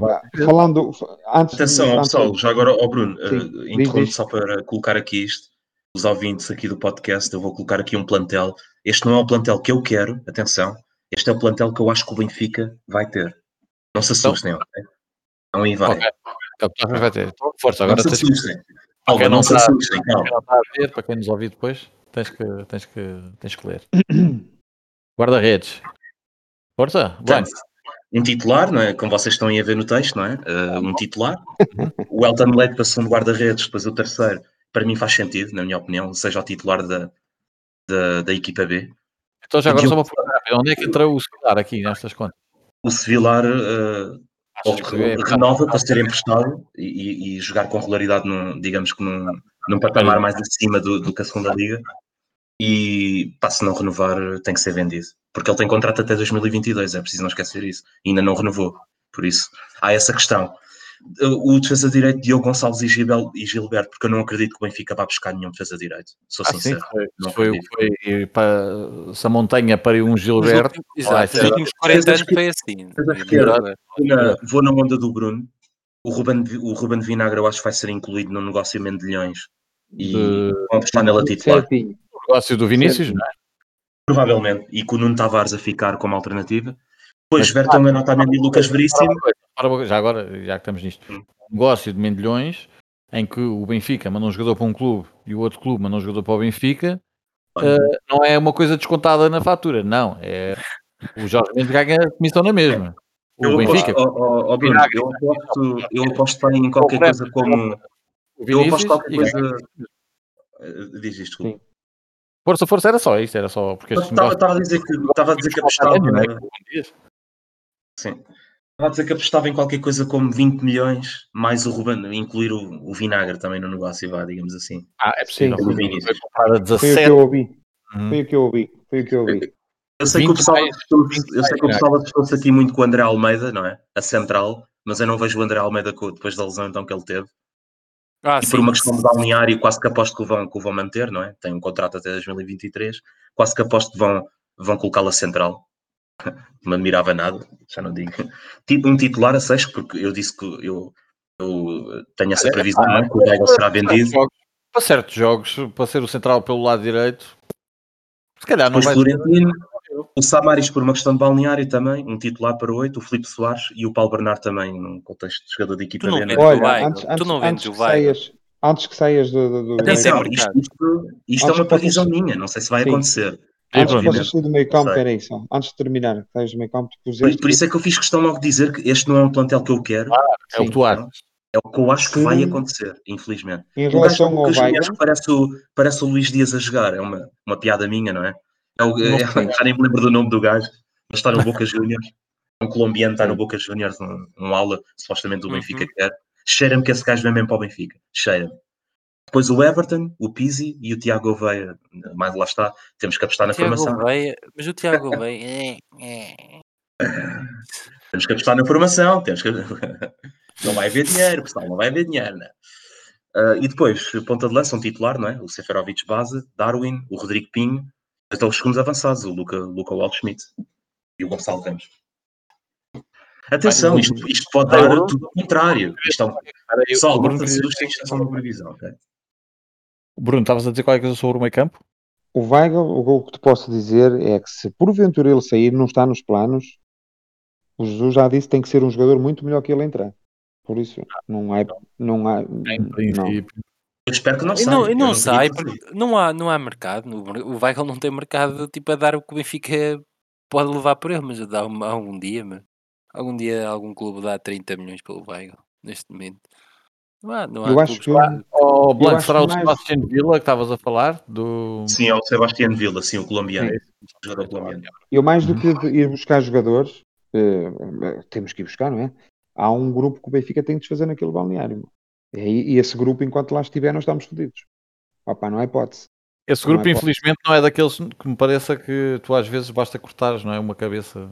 falando, antes Atenção, antes- pessoal, já agora, ó Bruno, Sim, eh, diz, interrompo só para colocar aqui isto. Os ouvintes aqui do podcast, eu vou colocar aqui um plantel. Este não é o plantel que eu quero, atenção. Este é o plantel que eu acho que o Benfica vai ter. Não se Então- assustem, ok? Então aí vai. Ok. Tu vai ter. Força, agora tens não não se para quem não está a ver, para quem nos ouvir depois, tens que, tens que, tens que ler. Guarda-redes. Força, bem. Portanto, um titular, não é? Como vocês estão aí a ver no texto, não é? Uh, um titular. O Elton Leite para segundo guarda-redes, depois o terceiro, para mim faz sentido, na minha opinião, seja o titular da, da, da equipa B. Então já agora só uma pergunta. Onde é que entrou o celular aqui nestas contas? O Sevilar uh, ou que é- renova para ser emprestado e, e- e jogar com regularidade, num, digamos que num, num patamar mais acima do, do que a segunda liga. E pá, se não renovar, tem que ser vendido. Porque ele tem contrato até 2022, é preciso não esquecer isso. E ainda não renovou. Por isso, há essa questão. O defesa direito Diogo Gonçalves e, Gilbel, e Gilberto, porque eu não acredito que o Benfica vá buscar nenhum defesa direito. Sou Ah, sim, sincero. foi, não foi, que foi para, se a montanha pariu um Gilberto, exato, os últimos 40 Defesa anos foi assim. Não, Vou na, vou na onda do Bruno. O Ruben, o Ruben Vinagre eu acho que vai ser incluído no negócio Mendilhões. E De- vão apostar nele a titular. o negócio do Vinícius, Certo. não é? Provavelmente. E com o Nuno Tavares a ficar como alternativa. Depois Mas- Vertonghen, Otamendi e Lucas Veríssimo. Já agora, já que estamos nisto, Hum. um negócio de Mendilhões em que o Benfica manda um jogador para um clube e o outro clube manda um jogador para o Benfica, Olha, não é uma coisa descontada na fatura, não. É O Jorge Mendes ganha comissão na mesma. O eu Benfica. Aposto, oh, oh, Bruno, eu aposto, eu aposto em qualquer coisa como. Eu aposto qualquer coisa. Eh, diz isto, desculpa. Força, força, era só isso, era só porque estava, estava a dizer que estava a dizer que apostava. É? Sim. Estava a dizer que apostava em qualquer coisa como 20 milhões, mais o Ruben, incluir o, o vinagre também no negócio, vá, digamos assim. Ah, é possível. Sim, sim. Foi comprado a 17. Foi o que eu ouvi. Hum. Foi o que eu ouvi. Foi o que eu ouvi. Eu sei que o pessoal, eu sei que o pessoal assustou-se aqui muito com o André Almeida, não é? A central, mas eu não vejo o André Almeida depois da lesão então que ele teve. Ah, e sim, por uma questão de balneário, quase que aposto que o, vão, que o vão manter, não é? Tem um contrato até 2023, quase que aposto que vão, vão colocá-lo a central. não admirava nada, já não digo. Tipo um titular a 6, porque eu disse que eu, eu tenho essa previsão, ah, é? que o Weigl será vendido. Para certos jogos, para ser o central pelo lado direito, se calhar não Depois vai Florentino, o Samaris por uma questão de balneário também, um titular para oito, o Filipe Soares e o Paulo Bernardo também, num contexto de jogador de equipa. Tu não vendes Olha, o antes, tu não vendes o Saias, antes que saias do. do, do Atenção, isto, isto, isto é uma previsão minha, não sei se vai Sim. acontecer. Antes que sair do meio campo, era isso. Antes de terminar, saias do meio campo, puseste... Por isso é que eu fiz questão logo de dizer que este não é um plantel que eu quero. Ah, é o que tu achas. É o que eu acho que vai acontecer, infelizmente. Em relação ao Weigl... Parece o, parece o Luís Dias a jogar, é uma, uma piada minha, não é? É o, é, já nem me lembro do nome do gajo, mas está no Boca Juniors. Um colombiano está no Boca Juniors, um, um aula, supostamente do Benfica uhum. quer. Cheira-me que esse gajo vem mesmo para o Benfica. Cheira-me. Depois o Everton, o Pizzi e o Tiago Veia. Mais lá está, temos que apostar na Tiago formação. Veia, mas o Tiago Veia. É, é. temos que apostar na formação, temos que... não vai haver dinheiro, pessoal, não vai haver dinheiro, né? Uh, e depois, ponta de lança, um titular, não é? O Seferovic base, Darwin, o Rodrigo Pinho, até os segundos avançados, o Luca, Luca Waldschmidt e o Gonçalo Ramos. Atenção, isto, isto pode dar tudo ao contrário. Isto é um... Só, isto é só uma previsão, ok? Bruno, estavas a dizer qual é que é sobre o meio campo? O Weigl, o que te posso dizer é que se porventura ele sair, não está nos planos, o Jesus já disse que tem que ser um jogador muito melhor que ele entrar. Por isso, não há. Não há em princípio. Eu espero que não saia. Não, não, não sai, porque não há, não há mercado. O Weigl não tem mercado tipo, a dar o que o Benfica pode levar por ele, mas dá um, algum dia, mas algum dia algum clube dá 30 milhões pelo Weigl, neste momento. Não há, não há eu acho que o Blanco será o Sebastião Villa que estavas a falar? Do sim é o Sebastião Villa sim o colombiano, jogador colombiano. Eu mais do que ir buscar jogadores uh, temos que ir buscar não é? Há um grupo que o Benfica tem de desfazer naquele balneário e, e esse grupo, enquanto lá estiver, nós estamos fodidos. Opa, não há hipótese. Esse grupo, não infelizmente, não é daqueles que me pareça que tu às vezes basta cortares, não é? Uma cabeça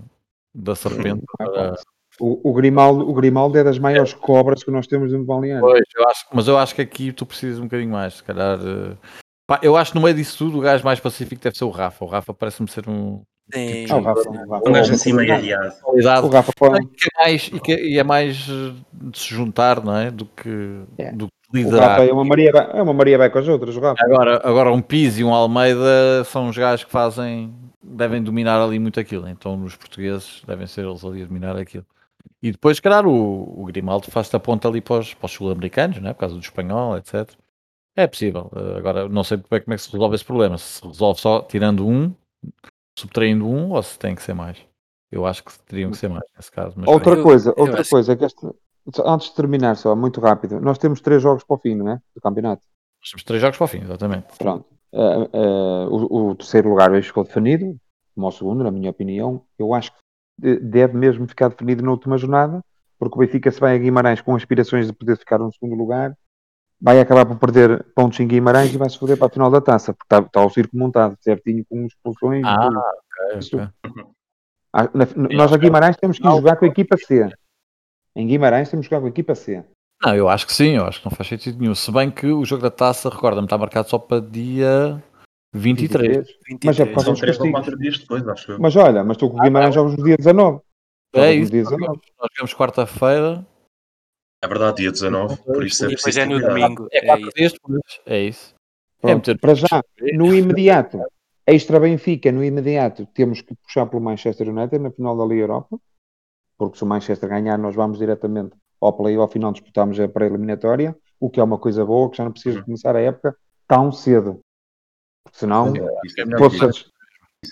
da serpente. Para... O, o, Grimaldo, o Grimaldo é das maiores é. cobras que nós temos no balneário. Pois, eu acho, mas eu acho que aqui tu precisas um bocadinho mais, se calhar. Uh... Pá, eu acho que no meio disso tudo o gajo mais pacífico deve ser o Rafa. O Rafa parece-me ser um. Sim, tipo, o Rafa, o Rafa. Um gajo assim meio arriado. O Rafa pode... é mais, e, que, e é mais de se juntar, não é? Do que, é. do liderar. O Rafa é uma Maria, é uma Maria vai com as outras, o Rafa. Agora, agora um Pizzi e um Almeida são os gajos que fazem, devem dominar ali muito aquilo. Então os portugueses devem ser eles ali a dominar aquilo. E depois, claro, o, o Grimaldo faz a ponta ali para os, para os sul-americanos, né? por causa do espanhol, etc. É possível. Eh, agora, não sei como é que se resolve esse problema. Se se resolve só tirando um, subtraindo um, ou se tem que ser mais. Eu acho que teriam que ser mais nesse caso. outra coisa, outra coisa é que este, Antes de terminar, só, muito rápido, nós temos três jogos para o fim, não é? Do campeonato. Nós temos três jogos para o fim, exatamente. Pronto. Uh, uh, o, o, terceiro lugar hoje ficou definido, como o segundo, na minha opinião. Eu acho que deve mesmo ficar definido na última jornada, porque o Benfica se vai a Guimarães com aspirações de poder ficar no segundo lugar, vai acabar por perder pontos em Guimarães e vai se foder para a final da taça, porque está, está o circo montado, certinho, com expulsões. Ah, ok. okay. Ah, na, nós a Guimarães temos que jogar com a equipa C. Em Guimarães temos que jogar com a equipa C. Não, eu acho que sim, eu acho que não faz sentido nenhum. Se bem que o jogo da taça, recorda-me, está marcado só para dia 23. 23. 23. Mas é por causa dos castigos. Dias depois, acho eu. Mas olha, mas estou com o Guimarães ah, jogos no dia 19. É isso, dia 19. nós jogamos quarta-feira. É verdade, dia 19, por isso é E depois é no domingo. É, é, isso. é isso. Pronto, é para já, no imediato, extra Benfica, no imediato, temos que puxar pelo Manchester United na final da Liga Europa porque se o Manchester ganhar, nós vamos diretamente ao play ao final disputamos a pré-eliminatória, o que é uma coisa boa, que já não precisa uhum. começar a época tão cedo. Senão, é, é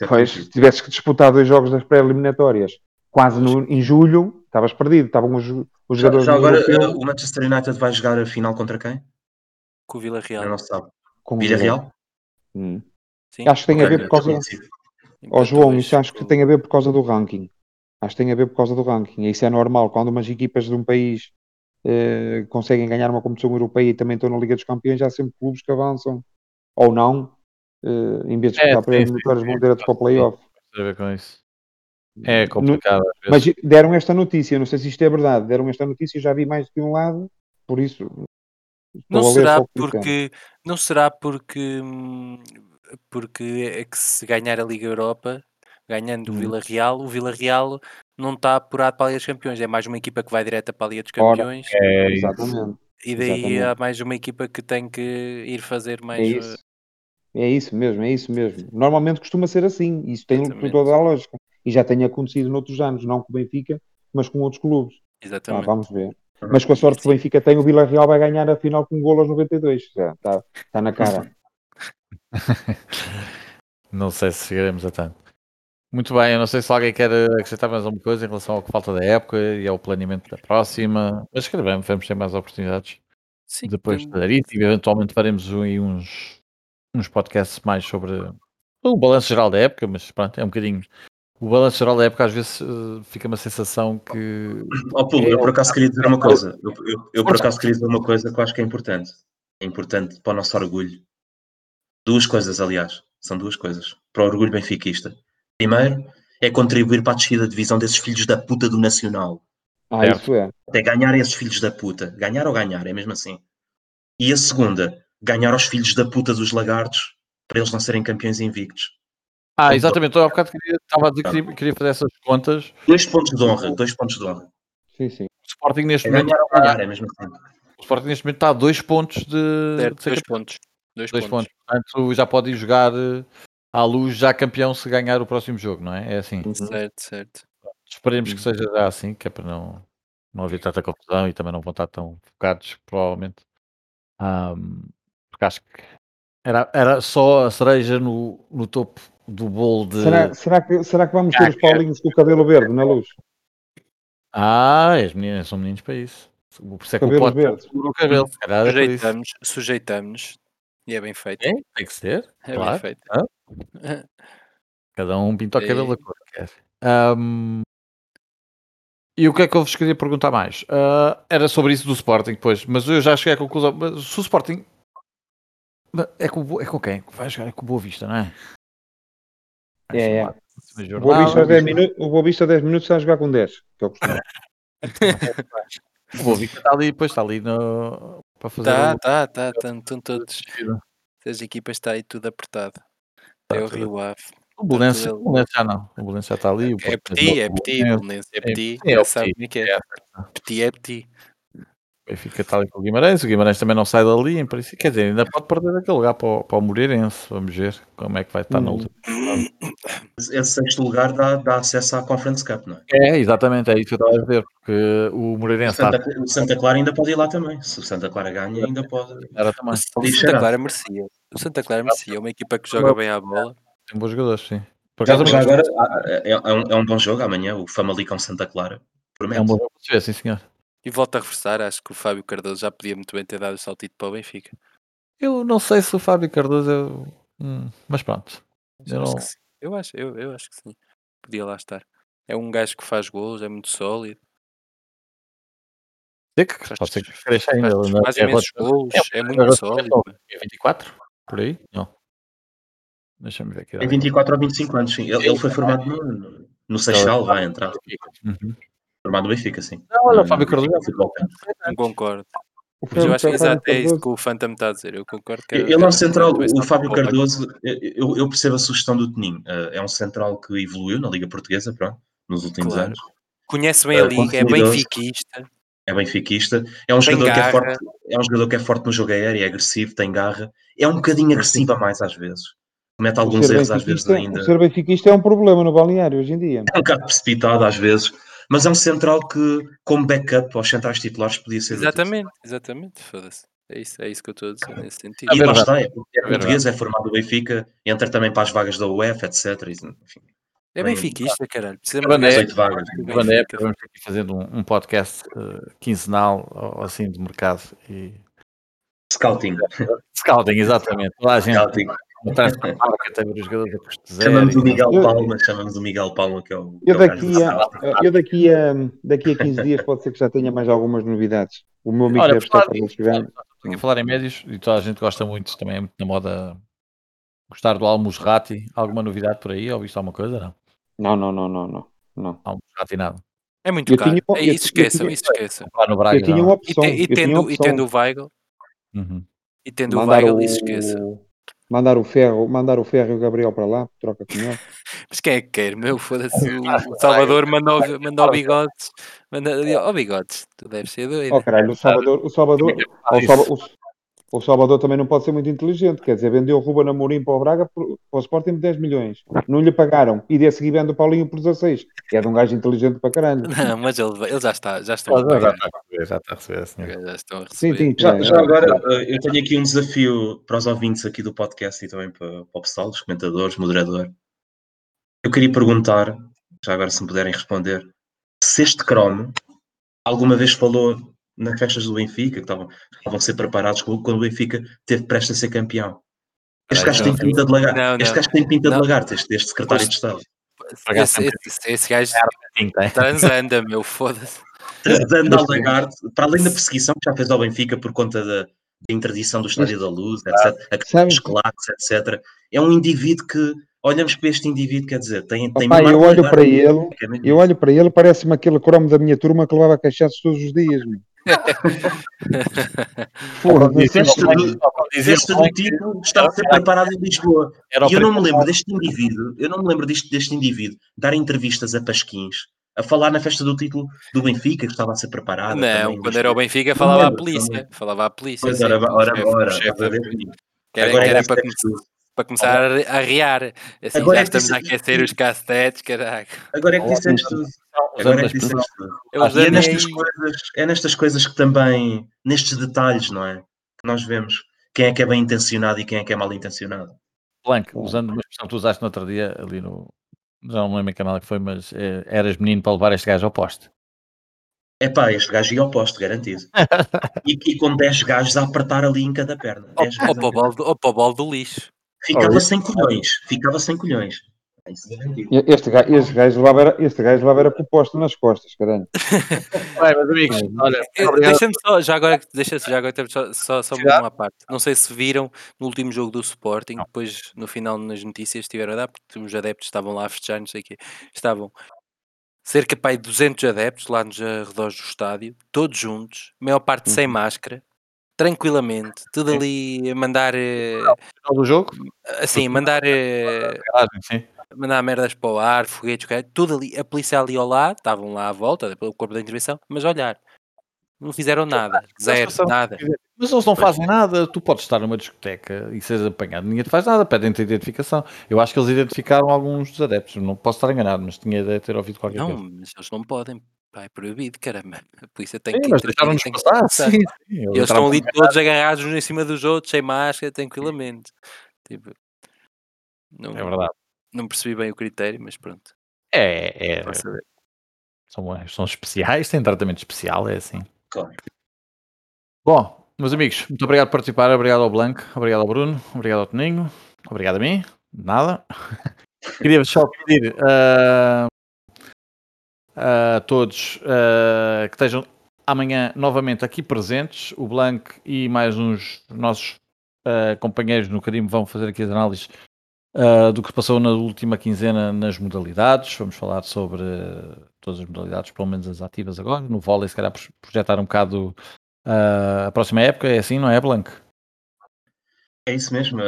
É pois, tivesses que disputar dois jogos das pré-eliminatórias quase no, em julho, estavas perdido. Estavam os, os já, jogadores. Já agora, uh, o Manchester United vai jogar a final contra quem? Com o Vila Real. Não sabe. Com Vila Real? Hum. Acho que tem okay, a ver por causa. Ó oh, João, isso acho que tem a ver por causa do ranking. Acho que tem a ver por causa do ranking. E isso é normal. Quando umas equipas de um país eh, conseguem ganhar uma competição europeia e também estão na Liga dos Campeões, há sempre clubes que avançam ou não, eh, em vez de disputar é, para eliminatórias, vão direto para o playoff. Tem a ver com isso. É complicado. No, mas deram esta notícia, não sei se isto é verdade, deram esta notícia, já vi mais de um lado, por isso. Não será porque não será porque porque é que se ganhar a Liga Europa, ganhando hum. o Vila Real, o Vila Real não está apurado para a Liga dos Campeões, é mais uma equipa que vai direta para a Liga dos Campeões. Ora, é, exatamente. E daí exatamente. há mais uma equipa que tem que ir fazer mais. É. É isso mesmo, é isso mesmo. Normalmente costuma ser assim, isso tem toda a lógica e já tem acontecido noutros anos, não com o Benfica, mas com outros clubes. Exatamente. Ah, vamos ver. Mas com a sorte que o Benfica tem, o Vila Real vai ganhar a final com um golo aos 92. Já está, está na cara. não sei se chegaremos a tanto. Muito bem, eu não sei se alguém quer acrescentar mais alguma coisa em relação ao que falta da época e ao planeamento da próxima, mas escrevemos, vamos ter mais oportunidades Sim, depois de fazer isso e eventualmente faremos uns, uns podcasts mais sobre o balanço geral da época, mas pronto, é um bocadinho o balanço geral da época às vezes uh, fica uma sensação que. Oh, Paulo, é... eu por acaso queria dizer uma coisa. Eu, eu, eu, por acaso queria dizer uma coisa que eu acho que é importante. É importante para o nosso orgulho. Duas coisas, aliás. São duas coisas. Para o orgulho benfiquista. Primeiro, é contribuir para a descida da divisão desses filhos da puta do Nacional. Ah, isso é. É ganhar esses filhos da puta. Ganhar ou ganhar, é mesmo assim. E a segunda, ganhar aos filhos da puta dos lagartos para eles não serem campeões invictos. Ah, exatamente. Eu há bocado queria, estava a dizer que queria, fazer essas contas. Dois pontos de honra, dois pontos de honra. Sim, sim. O Sporting neste é momento. Ganhar é mesmo assim. O Sporting neste momento está a dois pontos de. Certo, dois pontos. Dois, dois pontos. pontos. Portanto, já pode ir jogar eh, à luz já campeão se ganhar o próximo jogo, não é? É assim. Uhum. Certo, certo. Esperemos uhum. que seja já assim, que é para não, não haver tanta confusão e também não vão estar tão focados, provavelmente. Um, porque acho que era, era só a cereja no, no topo do bolo de. Será, será, que, será que vamos ter os Paulinhos com o cabelo verde na luz? Ah, as meninas são meninos para isso. Por isso é que cabelo verde. O cabelo, é sujeitamos, sujeitamos e é bem feito. É, tem que ser. É claro. bem feito. Ah. Cada um pinta o cabelo da cor que quer. Um, e o que é que eu vos queria perguntar mais? Uh, era sobre isso do Sporting, pois, mas eu já cheguei à conclusão. Mas se o Sporting é com, é com quem? Vai jogar é com o Boa Vista, não é? É, é. O Boa Vista, 10 minutos, o Boa Vista 10 minutos está a jogar com 10, que é o costume. o Boa Vista está ali, depois está ali no, para fazer. Tá, o... tá, tá, estão todos. As equipas está aí tudo apertado. Tá, é o Rio Ave. O Belenense, o Belenense já não. O Belenense já está ali. É Petit, é Petit. O é Petit. É, é, como é é. Petit é Petit. Benfica está ali com o Guimarães, o Guimarães também não sai dali, em princípio. Quer dizer, ainda pode perder aquele lugar para o, para o Moreirense. Vamos ver como é que vai estar hum. na última. Esse sexto lugar dá, dá acesso à Conference Cup, não é? É, exatamente, é isso que eu estava a ver, porque o Moreirense. O Santa, está... o Santa Clara ainda pode ir lá também. Se o Santa Clara ganha, ainda pode. Era também. O Santa Clara merecia. O Santa Clara merecia, é uma equipa que joga bem à bola. Tem bons jogadores, sim. Por acaso, já agora é, é, um, é um bom jogo amanhã, o Famalicão Santa Clara. Promete. É um bom jogo, sim, senhor. E volto a reforçar, acho que o Fábio Cardoso já podia muito bem ter dado o saltito para o Benfica. Eu não sei se o Fábio Cardoso é... Hum, mas pronto. Eu, eu, acho não... eu, acho, eu, eu acho que sim. Podia lá estar. É um gajo que faz gols, é muito sólido. Sei que faz, pode ser que cresça ainda. Faz, não, faz é imensos gols, é, é muito sólido. É 24? Por aí? Não. Deixa-me ver aqui. Tem 24 ou 25 anos, sim. Ele, ele foi formado no, no Seixal, vai entrar. Uhum. Formado no Benfica, sim. Não, olha, o Fábio Cardoso. Não concordo. Mas eu acho que exato é isso que o me está a dizer. Eu concordo que. Ele é um central, o Fábio Cardoso, eu, eu percebo a sugestão do Toninho. Eh, é um central que evoluiu na Liga Portuguesa, pronto, nos últimos claro. anos. Conhece bem a eh, Liga, é benfiquista. É benfiquista. É um, jogador que é, forte, é um jogador que é forte no jogo aéreo, é agressivo, tem garra. É um bocadinho agressivo a mais às vezes. Comete alguns erros às vezes ainda. O ser benfiquista é um problema no balneário hoje em dia. É um bocado precipitado às vezes mas é um central que, como backup aos centrais titulares, podia ser. Exatamente, útil. exatamente, foda-se. É isso, é isso que eu estou a dizer nesse sentido. E lá está, é, é português, é formado do Benfica, entra também para as vagas da UEFA, etc. Enfim, é benfiquista, caralho. Precisamos de vagas. Quando é, vamos que fazer um, um podcast uh, quinzenal ou assim de mercado. E... Scouting. Scouting, exatamente. Toda a gente. Scouting. Chamamos o Miguel Palma, chamamos o Miguel Palma, que é o. Eu daqui, a, eu daqui, a, daqui a 15 dias pode ser que já tenha mais algumas novidades. O meu amigo Olha, deve estar para chegar. Tenho a falar em médios e toda a gente gosta muito também, é muito na moda gostar do Almusrati. Alguma novidade por aí? Ou visto alguma coisa? Não, não, não, não, não. não. Almusrati nada. É muito eu caro. Tinha, é isso, esqueçam, isso esqueçam. Braga, eu tinha uma opção. E, te, e, tendo, e tendo o Weigl, uhum. e tendo o Weigl, isso esqueça. Mandar o ferro, mandar o ferro e o Gabriel para lá, troca com ele. Mas quem é que quer? Meu, foda-se. O Salvador mandou, mandou bigodes. Manda, oh, bigodes, tu deves ser doido. Oh, caralho, o Salvador, o Salvador, o, o Salvador também não pode ser muito inteligente, quer dizer, vendeu o Ruben Amorim para o Braga para o Sporting 10 milhões, não lhe pagaram, e de seguir vende o Paulinho por 16, que é de um gajo inteligente para caralho. Não, mas ele, ele já está, já estão já, já, está a receber, já está a receber, senhor. Já estão a receber. Sim, sim, já, já agora, eh, eu tenho aqui um desafio para os ouvintes aqui do podcast e também para, para o pessoal, os comentadores, moderador. Eu queria perguntar, já agora se me puderem responder, se este cromo alguma vez falou nas festas do Benfica, que estavam, estavam a ser preparados quando o Benfica teve prestes a ser campeão. Este gajo tem pinta de lagarto. Este gajo tem pinta de lagarto, este, este secretário de Estado. Esse, esse, esse gajo transanda, meu, foda-se. Transanda ao lagarto, para além da perseguição que já fez ao Benfica por conta da, da interdição do Estádio da Luz, etc., a questão dos claques, etc. É um indivíduo que olhamos para este indivíduo, quer dizer, tem, tem Opa, eu olho para ele, eu olho para ele, parece-me aquele cromo da minha turma que levava cachaços todos os dias. Meu. Porra, disseste do tipo estava a ser preparado em Lisboa. E eu não me lembro deste indivíduo, eu não me lembro deste, deste indivíduo dar entrevistas a Pasquins a falar na festa do título do Benfica, que estava a ser preparado. Não, também, quando era o Benfica falava à polícia. Falava à polícia. Pois, ora, ora, ora, que era, para, começar, para começar a riar. Assim, Agora já é estamos a aquecer os castetes, caraca. Agora é que disseste tudo. Agora é que disseste tudo. É nestas, coisas, é nestas coisas que também, nestes detalhes, não é? Que nós vemos quem é que é bem intencionado e quem é que é mal intencionado. Blank, usando uma expressão que tu usaste no outro dia, ali no. Já não me lembro em canal que foi, mas é, eras menino para levar este gajo ao poste. É pá, este gajo ia ao poste, garantido. e, e com 10 gajos a apertar ali em cada perna. Ou para o balde do lixo. Ficava sem colhões, ficava sem colhões. É este gajo, este gajo levava era, este gajo levava era proposto nas costas, caralho. Meus amigos, olha, deixa-me só, já agora, deixa já agora só, só, só uma parte. Não sei se viram no último jogo do Sporting, não. depois no final nas notícias estiveram a dar, porque os adeptos estavam lá a festejar, não sei o quê. Estavam cerca de 200 adeptos lá nos arredores do estádio, todos juntos, maior parte sem uhum. máscara, tranquilamente, tudo ali a mandar. No final do jogo? Assim, mandar. Sim mandar merdas para o ar, foguetes, tudo ali, a polícia ali ao lado, estavam lá à volta, pelo corpo da intervenção, mas olhar, não fizeram nada, zero, nada. Mas eles não fazem nada, tu podes estar numa discoteca e seres apanhado, ninguém te faz nada, pedem-te identificação. Eu acho que eles identificaram alguns dos adeptos, não posso estar enganado, mas tinha de ter ouvido qualquer não, coisa. Não, mas eles não podem, Pá, é proibido, caramba. A polícia tem sim, que. Mas deixaram-nos passar, sim, sim. Eles, eles estão ali todos agarrados em cima dos outros, sem máscara, tranquilamente. Tipo, não, é verdade. Não percebi bem o critério, mas pronto. É, é. São, são especiais, têm tratamento especial, é assim. Claro. Bom, meus amigos, muito obrigado por participar. Obrigado ao Blanco, obrigado ao Bruno, obrigado ao Toninho, obrigado a mim. Nada. Queria só pedir uh, a todos uh, que estejam amanhã novamente aqui presentes. O Blanco e mais uns nossos uh, companheiros no Carim vão fazer aqui as análises uh, do que se passou na última quinzena nas modalidades. Vamos falar sobre uh, todas as modalidades, pelo menos as ativas agora. No vôlei, se calhar, projetar um bocado uh, a próxima época. É assim, não é, Blanco? É isso mesmo.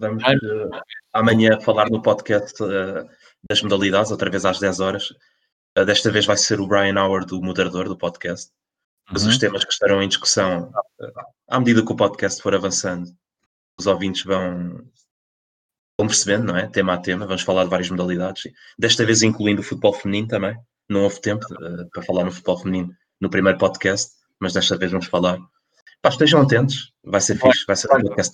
vamos amanhã falar no podcast das modalidades, outra vez às 10 horas. desta vez vai ser o Brian Howard, o moderador do podcast. Mas uhum. os temas que estarão em discussão, à medida que o podcast for avançando, os ouvintes vão, vão percebendo, não é? Tema a tema, vamos falar de várias modalidades, desta vez incluindo o futebol feminino também. Não houve tempo uh, para falar no futebol feminino no primeiro podcast, mas desta vez vamos falar. Pá, estejam atentos, vai ser fixe, vai ser um podcast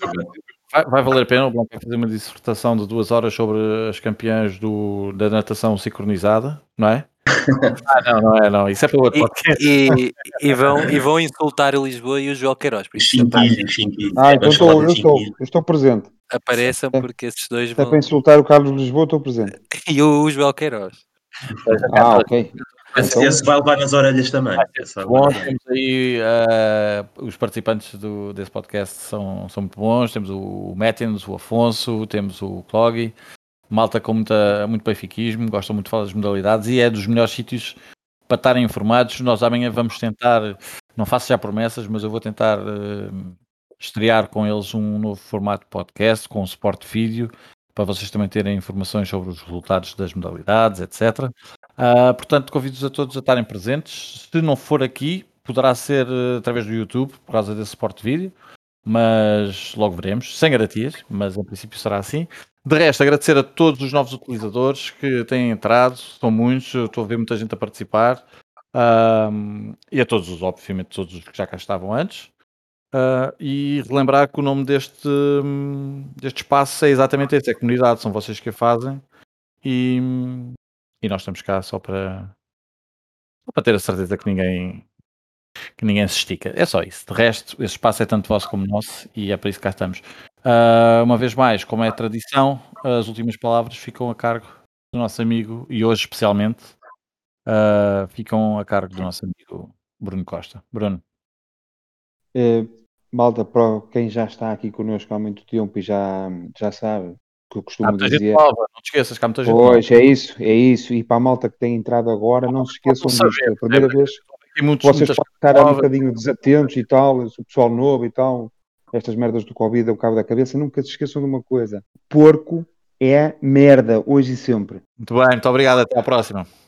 vai, vai valer a pena o Blanco fazer uma dissertação de duas horas sobre as campeãs do, da natação sincronizada, não é? ah, não, não é, não. Isso é para outro podcast. E, e, vão, e vão insultar o Lisboa e o João Queiroz. Chinquilho, chinquilho. Ah, então estou, eu, estou, eu estou presente. Apareçam porque esses dois vão. É para insultar o Carlos Lisboa, estou presente. e o João Queiroz. Ah, ok. Então, esse vai levar nas orelhas também. Bom, temos aí uh, os participantes do, desse podcast são, são muito bons. Temos o Métens, o Afonso, temos o Cloggy, malta com muita, muito benfiquismo, gostam muito de falar das modalidades e é dos melhores sítios para estarem informados. Nós amanhã vamos tentar, não faço já promessas, mas eu vou tentar uh, estrear com eles um novo formato de podcast com suporte vídeo para vocês também terem informações sobre os resultados das modalidades, etc. Uh, ah, portanto, convido-vos a todos a estarem presentes. Se não for aqui, poderá ser uh, através do YouTube, por causa desse suporte vídeo, mas logo veremos, sem garantias, mas em princípio será assim. De resto, agradecer a todos os novos utilizadores que têm entrado, são muitos, estou a ver muita gente a participar, uh, e a todos os, obviamente, todos os que já cá estavam antes. Uh, e relembrar que o nome deste, deste espaço é exatamente esse, é comunidade, são vocês que a fazem e, e nós estamos cá só para, só para ter a certeza que ninguém, que ninguém se estica. É só isso. De resto, esse espaço é tanto vosso como nosso e é para isso que cá estamos. Uh, uma vez mais, como é tradição, as últimas palavras ficam a cargo do nosso amigo e hoje especialmente uh, ficam a cargo do nosso amigo Bruno Costa. Bruno. É, malta, para quem já está aqui connosco há muito tempo e já, já sabe o que eu costumo há dizer. Nova, não te esqueças que há muita gente Pois, nova. é isso, é isso. E para a malta que tem entrado agora, não se esqueçam disto. É a primeira vez muitos, vocês podem estar um bocadinho desatentos e tal, o pessoal novo e tal, estas merdas do Covid ao cabo da cabeça, nunca se esqueçam de uma coisa. Porco é merda, hoje e sempre. Muito bem, muito obrigado, até à próxima.